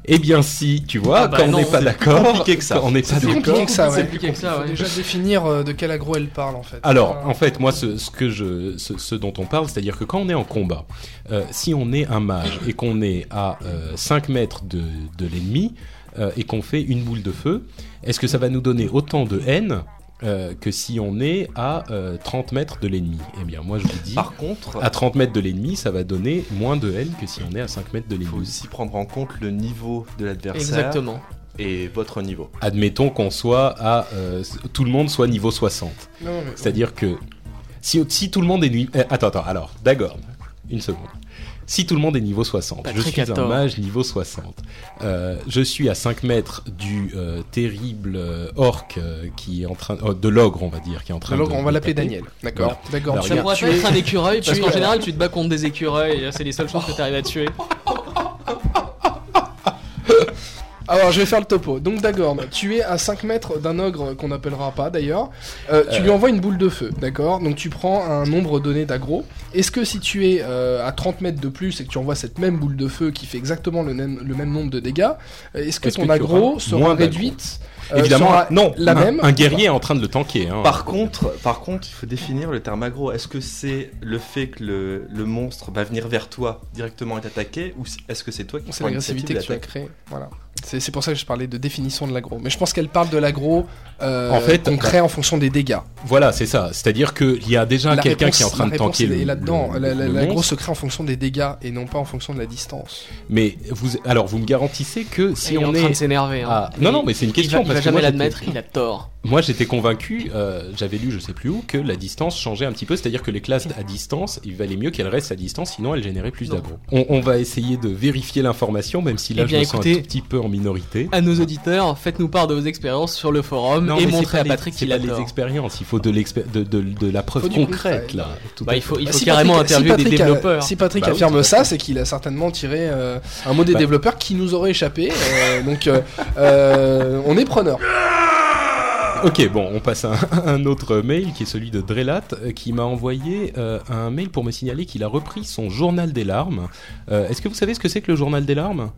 Eh bien si, tu vois, Ah bah quand non, on n'est pas d'accord, compliqué que ça. quand on n'est pas C'est plus d'accord. compliqué que ça, C'est ouais. plus compliqué que ça, Faut ouais. déjà définir euh, de quel agro elle parle en fait. Alors, Euh, en fait, moi, ce, ce que je, ce, ce dont on parle, c'est-à-dire que quand on est en combat, euh, si on est un mage et qu'on est à euh, 5 mètres de, de l'ennemi euh, et qu'on fait une boule de feu, est-ce que ça va nous donner autant de haine euh, que si on est à euh, 30 mètres de l'ennemi Eh bien, moi, je vous dis, Par contre, à 30 mètres de l'ennemi, ça va donner moins de haine que si on est à 5 mètres de il faut l'ennemi. aussi prendre en compte le niveau de l'adversaire Exactement. et votre niveau. Admettons qu'on soit à... euh, tout le monde soit niveau 60. non, mais- C'est-à-dire que si, si tout le monde est niveau... attends, attends, alors, Dagorn, une seconde. Si tout le monde est niveau 60, je suis un mage niveau 60, euh, je suis à 5 mètres du euh, terrible euh, orc euh, qui est en train... euh, de l'ogre, on va dire, qui est en train de... on va l'appeler. Daniel. D'accord. Voilà. D'accord. Tu Ça es- pourrait tu pas être un écureuil, parce tu qu'en général, tu te bats contre des écureuils, c'est les seules choses que t'arrives à tuer. Alors je vais faire le topo. Donc Dagorn, tu es à 5 mètres d'un ogre qu'on n'appellera pas d'ailleurs. Euh, tu lui envoies une boule de feu, d'accord? Donc tu prends un nombre donné d'agro. Est-ce que si tu es euh, à 30 mètres de plus et que tu envoies cette même boule de feu qui fait exactement le même, le même nombre de dégâts, euh, est-ce que ton que auras sera réduite euh, Évidemment, sera non, la un, même un guerrier est en train de le tanker. Hein. Par contre, par contre, il faut définir le terme aggro. Est-ce que c'est le fait que le, le monstre va venir vers toi directement et t'attaquer ou est-ce que c'est toi qui C'est prends l'agressivité que tu as créée. Voilà. C'est c'est pour ça que je parlais de définition de l'agro. Mais je pense qu'elle parle de l'agro euh, En fait, qu'on crée en fonction des dégâts. Voilà, c'est ça. C'est-à-dire qu'il y a déjà La quelqu'un réponse- qui est en train la de réponse tanker est le, là-dedans. L'agro se crée en fonction des dégâts et non pas en fonction de la distance. Mais vous, alors, vous me garantissez que si il est on en train de est... s'énerver. Hein. Ah, non, non, mais c'est une Il question. va, il va parce que jamais l'admettre, il a tort. Moi, j'étais convaincu, euh, j'avais lu, je sais plus où, que la distance changeait un petit peu, c'est-à-dire que les classes à distance, il valait mieux qu'elles restent à distance, sinon elles généraient plus Non. d'aggro. On, on va essayer de vérifier l'information, même si là, Eh bien, je me sens un tout petit peu en minorité. À nos auditeurs, faites-nous part de vos expériences sur le forum Non, et montrez à Patrick qu'il a les tort. expériences, il faut de, de, de, de la preuve concrète, là. Tout Bah, il faut, il Bah, faut si carrément Patrick- si interviewer des a- développeurs. si Patrick Bah affirme ça, c'est qu'il a certainement tiré euh, un mot des Bah. développeurs qui nous aurait échappé. euh, donc, euh, euh, on est preneur. Ok, bon, on passe à un, autre mail qui est celui de Drelat euh, qui m'a envoyé euh, un mail pour me signaler qu'il a repris son journal des larmes. Euh, Est-ce que vous savez ce que c'est que le journal des larmes?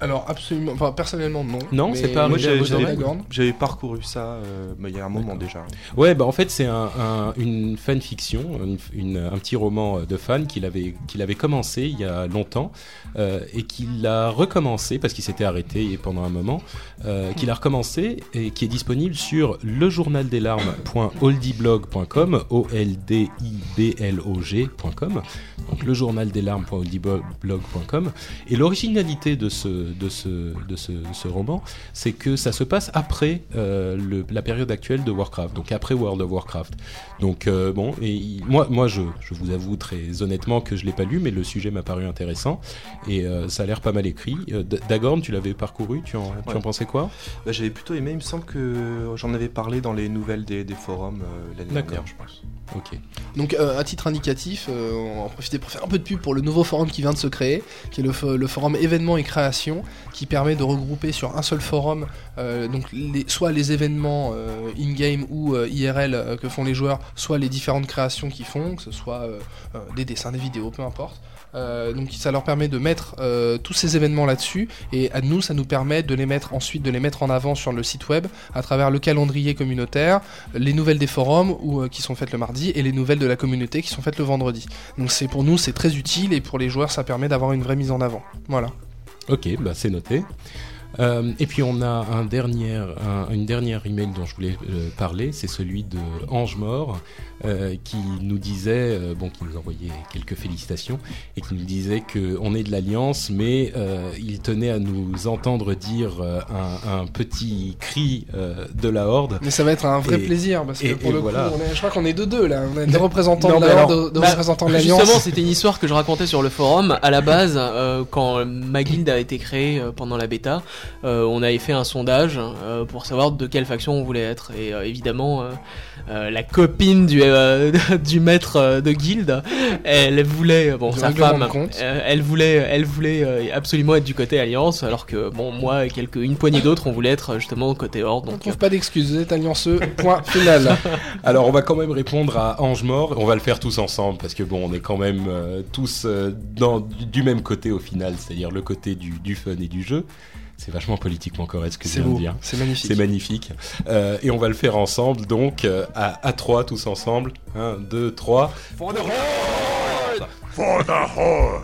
Alors absolument, enfin personnellement non. Non, c'est pas Moi, j'avais- parcouru ça euh, mais il y a un moment déjà. Ouais, bah en fait c'est un, un- une fanfiction, une, une- un petit roman de fan qu'il avait qu'il avait commencé il y a longtemps euh, et qu'il a recommencé parce qu'il s'était arrêté pendant un moment, euh, qu'il a recommencé et qui est disponible sur lejournaldeslarmes.oldieblog.com, o l d i b l o g.com, donc lejournaldeslarmes.oldieblog.com. Et l'originalité de ce de ce de ce, roman, c'est que ça se passe après euh, la période actuelle de Warcraft, donc après World of Warcraft. Donc euh, bon, et il- moi, moi je, je vous avoue très honnêtement que je l'ai pas lu, mais le sujet m'a paru intéressant et euh, ça a l'air pas mal écrit. Euh, Dagorn, tu l'avais parcouru, tu en, tu en pensais quoi? Bah, j'avais plutôt aimé, il me semble que j'en avais parlé dans les nouvelles des, des forums euh, l'année D'accord. dernière, je pense. Ok. Donc euh, à titre indicatif, euh, on va en profiter pour faire un peu de pub pour le nouveau forum qui vient de se créer, qui est le, fo- le forum événements et création, qui permet de regrouper sur un seul forum euh, donc les, soit les événements euh, in-game ou euh, IRL euh, que font les joueurs, soit les différentes créations qu'ils font, que ce soit euh, euh, des dessins, des vidéos, peu importe. Euh, donc ça leur permet de mettre tous ces événements là-dessus et à nous ça nous permet de les mettre ensuite de les mettre en avant sur le site web à travers le calendrier communautaire, les nouvelles des forums ou qui sont faites le mardi et les nouvelles de la communauté qui sont faites le vendredi. Donc c'est pour nous c'est très utile et pour les joueurs ça permet d'avoir une vraie mise en avant. Voilà. Ok, bah c'est noté. Euh, et puis on a un dernier, un- une dernière email dont je voulais euh, parler, c'est celui de Ange Mort, euh, qui nous disait, euh, bon, qui nous envoyait quelques félicitations, et qui nous disait que on est de l'Alliance, mais euh, il tenait à nous entendre dire euh, un, un petit cri euh, de la Horde. Mais ça va être un vrai Et- plaisir parce que et- pour et le voilà. coup on est, je crois qu'on est deux deux là, on est des représentants Non, de la alors- Horde, de Bah, représentants de Justement, l'Alliance. c'était une histoire que je racontais sur le forum. À la base, euh, quand ma guilde a été créée euh, pendant la bêta, on avait fait un sondage euh, pour savoir de quelle faction on voulait être. Et euh, évidemment, euh, euh, la copine du, euh, du maître euh, de guilde, elle voulait, bon, Du sa femme, euh, elle voulait, elle voulait euh, absolument être du côté Alliance, alors que bon, moi et quelques, une poignée d'autres, on voulait être justement côté Horde. On Donc, trouve pas d'excuses, vous êtes allianceux, point final. Alors on va quand même répondre à Ange Mort, on va le faire tous ensemble parce que bon on est quand même euh, tous euh, dans, du, du même côté au final, c'est-à-dire le côté du, du fun et du jeu. C'est vachement politiquement correct ce que je C'est viens de dire. c'est magnifique. C'est magnifique. Euh, et on va le faire ensemble, donc euh, à, à trois tous ensemble. Un, deux, trois. For the Horde! For the Horde!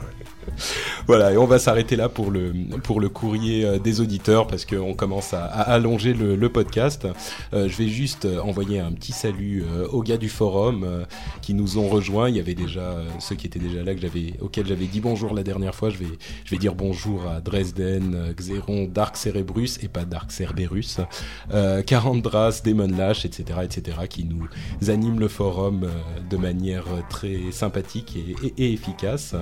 Voilà, et on va s'arrêter là pour le, pour le courrier euh, des auditeurs parce qu'on commence à, allonger le, podcast. Euh, je vais juste euh, envoyer un petit salut aux gars du forum qui nous ont rejoints. Il y avait déjà ceux qui étaient déjà là que j'avais, auxquels j'avais dit bonjour la dernière fois. Je vais, je vais dire bonjour à Dresden, Xeron, Dark Cerebrus et pas Dark Cerberus, Carandras, Demon Lash, etc., etc., qui nous animent le forum de manière très sympathique et efficace.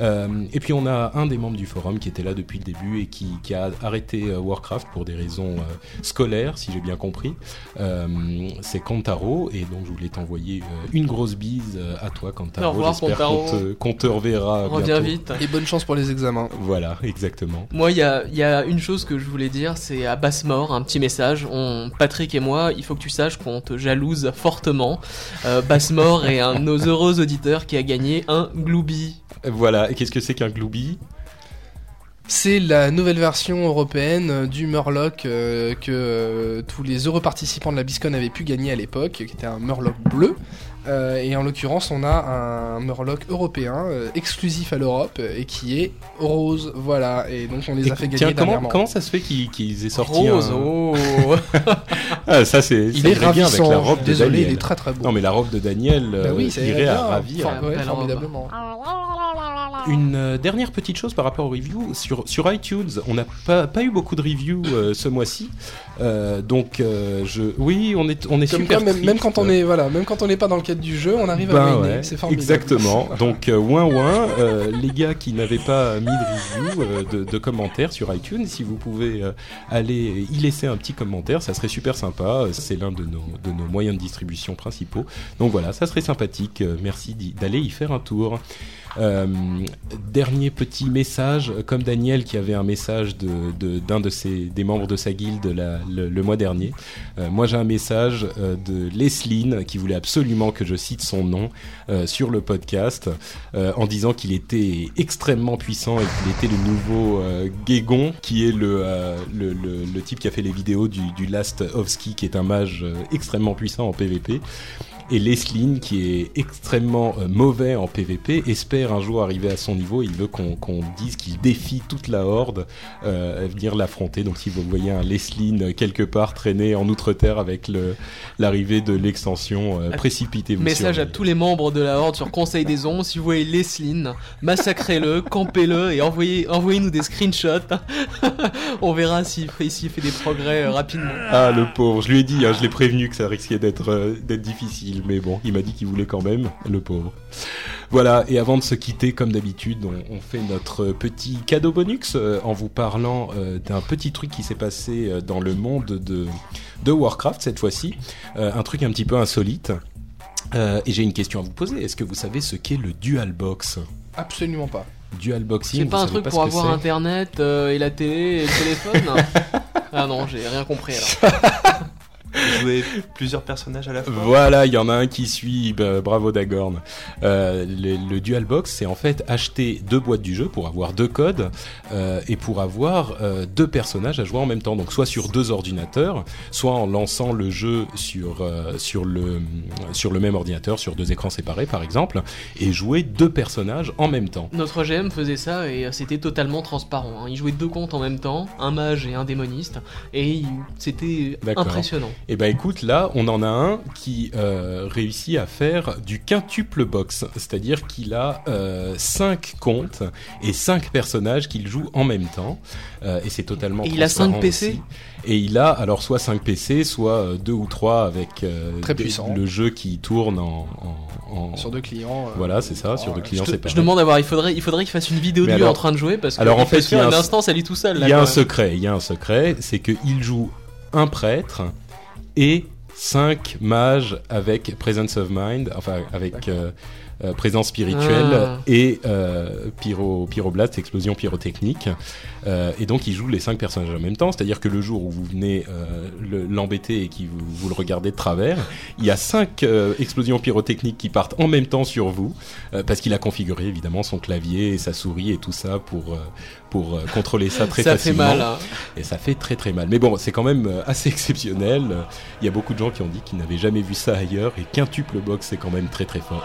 Euh, et puis on a un des membres du forum qui était là depuis le début et qui, qui a arrêté euh, Warcraft pour des raisons euh, scolaires, si j'ai bien compris. Euh, c'est Kantaro et donc je voulais t'envoyer euh, une grosse bise euh, à toi, Kantaro. Au revoir, Kantaro. qu'on te, qu'on te reverra reviens bientôt. vite. Et bonne chance pour les examens. Voilà, exactement. Moi, il y a, il y a une chose que je voulais dire, c'est à Basse-Mort, un petit message. On, Patrick et moi, il faut que tu saches qu'on te jalouse fortement. Euh, Basse-Mort est un de nos heureux auditeurs qui a gagné un Glooby. Voilà, et qu'est-ce que c'est qu'un Glooby C'est la nouvelle version européenne du Murloc euh, que euh, tous les heureux participants de la BISCON avaient pu gagner à l'époque, qui était un Murloc bleu. Euh, et en l'occurrence, on a un Murloc européen exclusif à l'Europe et qui est rose. Voilà, et donc on les a fait gagner Tiens, comment, ça se fait qu'ils aient sorti Rose, un... oh Ah, ça c'est Il ça est bien avec ravissant. la robe de Désolé, Daniel. il est très très beau. Non mais la robe de Daniel euh, Bah oui, ça irait à bien. ravir. Enfin, ouais, Belle formidablement. Une euh, dernière petite chose par rapport aux reviews sur sur iTunes, on n'a pas, pas eu beaucoup de reviews euh, ce mois-ci, Euh, donc euh, je oui on est on est Comme super quoi, même, quand on est voilà, même quand on n'est pas dans le cadre du jeu, on arrive à Ben winner. ouais, C'est formidable. exactement. Donc euh, ouin ouin, euh, les gars qui n'avaient pas mis de review, euh, de, de commentaires sur iTunes, si vous pouvez euh, aller y laisser un petit commentaire, ça serait super sympa. C'est l'un de nos moyens de distribution principaux. Donc voilà, ça serait sympathique. Merci d'aller y faire un tour. Euh, dernier petit message, comme Daniel qui avait un message de de- d'un de, ses des membres de sa guilde le, mois dernier. euh, moi j'ai un message euh, de Lesline qui voulait absolument que je cite son nom sur le podcast en disant qu'il était extrêmement puissant et qu'il était le nouveau Guégon qui est le, le, le, type qui a fait les vidéos du, du Last of Ski qui est un mage extrêmement puissant en PvP et Lesline qui est extrêmement euh, mauvais en PvP espère un jour arriver à son niveau. Il veut qu'on dise qu'il défie toute la horde euh, à venir l'affronter. Donc si vous voyez un Lesline quelque part traîner en outre-terre avec le- l'arrivée de l'extension euh, précipitez-vous Message à tous les membres de la Horde sur Conseil des Ondes, si vous voyez Lesline, massacrez-le, campez-le et envoyez, envoyez-nous des screenshots. On verra s'il fait, fait des progrès euh, rapidement. Ah le pauvre, je lui ai dit, hein, je l'ai prévenu que ça risquait d'être euh, d'être difficile, mais bon, il m'a dit qu'il voulait quand même, le pauvre. Voilà, et avant de se quitter, comme d'habitude, on, on fait notre petit cadeau bonus euh, en vous parlant euh, d'un petit truc qui s'est passé euh, dans le monde de, de Warcraft cette fois-ci, Euh, un truc un petit peu insolite. Euh, et j'ai une question à vous poser, est-ce que vous savez ce qu'est le Dual Box? Absolument pas. Dual boxing, C'est pas un truc pas pour avoir internet euh, et la télé et le téléphone Ah non, j'ai rien compris alors. Jouer plusieurs personnages à la fois. Voilà, il y en a un qui suit, bah, bravo Dagorn. Euh, le, le Dual Box, c'est en fait acheter deux boîtes du jeu pour avoir deux codes euh, et pour avoir euh, deux personnages à jouer en même temps. Donc soit sur deux ordinateurs, soit en lançant le jeu sur euh, sur le sur le même ordinateur, sur deux écrans séparés par exemple, et jouer deux personnages en même temps. Notre GM faisait ça et c'était totalement transparent. hein. Il jouait deux comptes en même temps, un mage et un démoniste, et il- c'était impressionnant. Et ben écoute, là, on en a un qui euh, réussit à faire du quintuple box, c'est-à-dire qu'il a euh, cinq comptes et cinq personnages qu'il joue en même temps, Euh, et c'est totalement. Et il a cinq transparent PC? aussi. Et il a alors soit 5 PC, soit euh, deux ou trois avec euh, Très puissant. le jeu qui tourne en, en- en- Sur deux clients. euh, Voilà, c'est ça, sur deux clients Je, te- séparés. je demande à voir, il faudrait, il faudrait qu'il fasse une vidéo de lui en train de jouer parce que alors, en fait, il y a un- tout seul. Il y a un secret, il y a un secret, c'est que il joue un prêtre et cinq mages avec presence of mind, enfin avec euh, euh, présence spirituelle Ah. et euh, pyro, pyroblast, explosion pyrotechnique. Et donc il joue les cinq personnages en même temps, c'est-à-dire que le jour où vous venez le- l'embêter et que vous, vous le regardez de travers, il y a cinq euh, explosions pyrotechniques qui partent en même temps sur vous, parce qu'il a configuré évidemment son clavier et sa souris et tout ça pour, pour euh, contrôler ça très Ça fait facilement. mal. hein. Et ça fait très très mal. Mais bon, c'est quand même euh, assez exceptionnel. Il y a beaucoup de gens qui ont dit qu'ils n'avaient jamais vu ça ailleurs et quintuple box c'est quand même très très fort.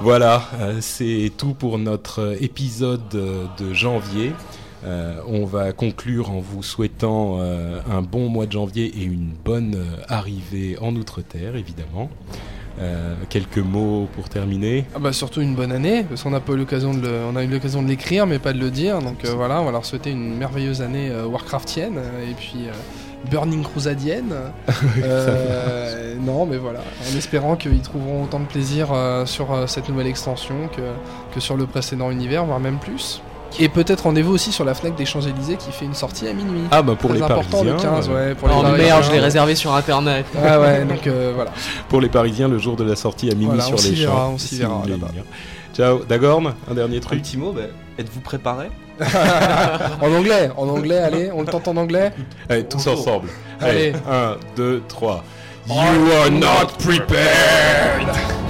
Voilà, euh, c'est tout pour notre épisode de janvier. Euh, on va conclure en vous souhaitant euh, un bon mois de janvier et une bonne euh, arrivée en Outre-Terre, évidemment. Euh, quelques mots pour terminer. Ah bah surtout une bonne année, parce qu'on n'a pas eu l'occasion de le, on a eu l'occasion de l'écrire, mais pas de le dire. Donc euh, voilà, on va leur souhaiter une merveilleuse année euh, Warcraftienne et puis Burning Crusadienne. Non, mais voilà, en espérant qu'ils trouveront autant de plaisir sur cette nouvelle extension que, que sur le précédent univers, voire même plus. Et peut-être rendez-vous aussi sur la Fnac des Champs-Élysées qui fait une sortie à minuit. Ah bah pour Très les important Parisiens, le 15, euh, ouais. Pour les Oh Parisiens. merde, je l'ai réservé sur internet. Ouais, ouais, donc euh, voilà. pour les Parisiens, le jour de la sortie à minuit Voilà, sur on s'y les verra, champs. on s'y verra là-bas. Ciao, Dagorn, un dernier Un truc. petit mot, bah, êtes-vous préparé en anglais, en anglais, allez, on le tente en anglais. Allez, tous Bonjour. ensemble. Allez. Allez, 1, 2, 3. You are not prepared!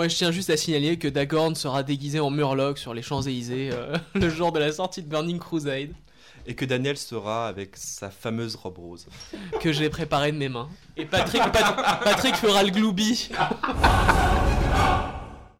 Bon, et je tiens juste à signaler que Dagorn sera déguisé en Murloc sur les Champs-Élysées euh, le jour de la sortie de Burning Crusade, Et que Daniel sera avec sa fameuse robe rose. que j'ai préparé de mes mains. Et Patrick, Pat- Patrick fera le Glooby.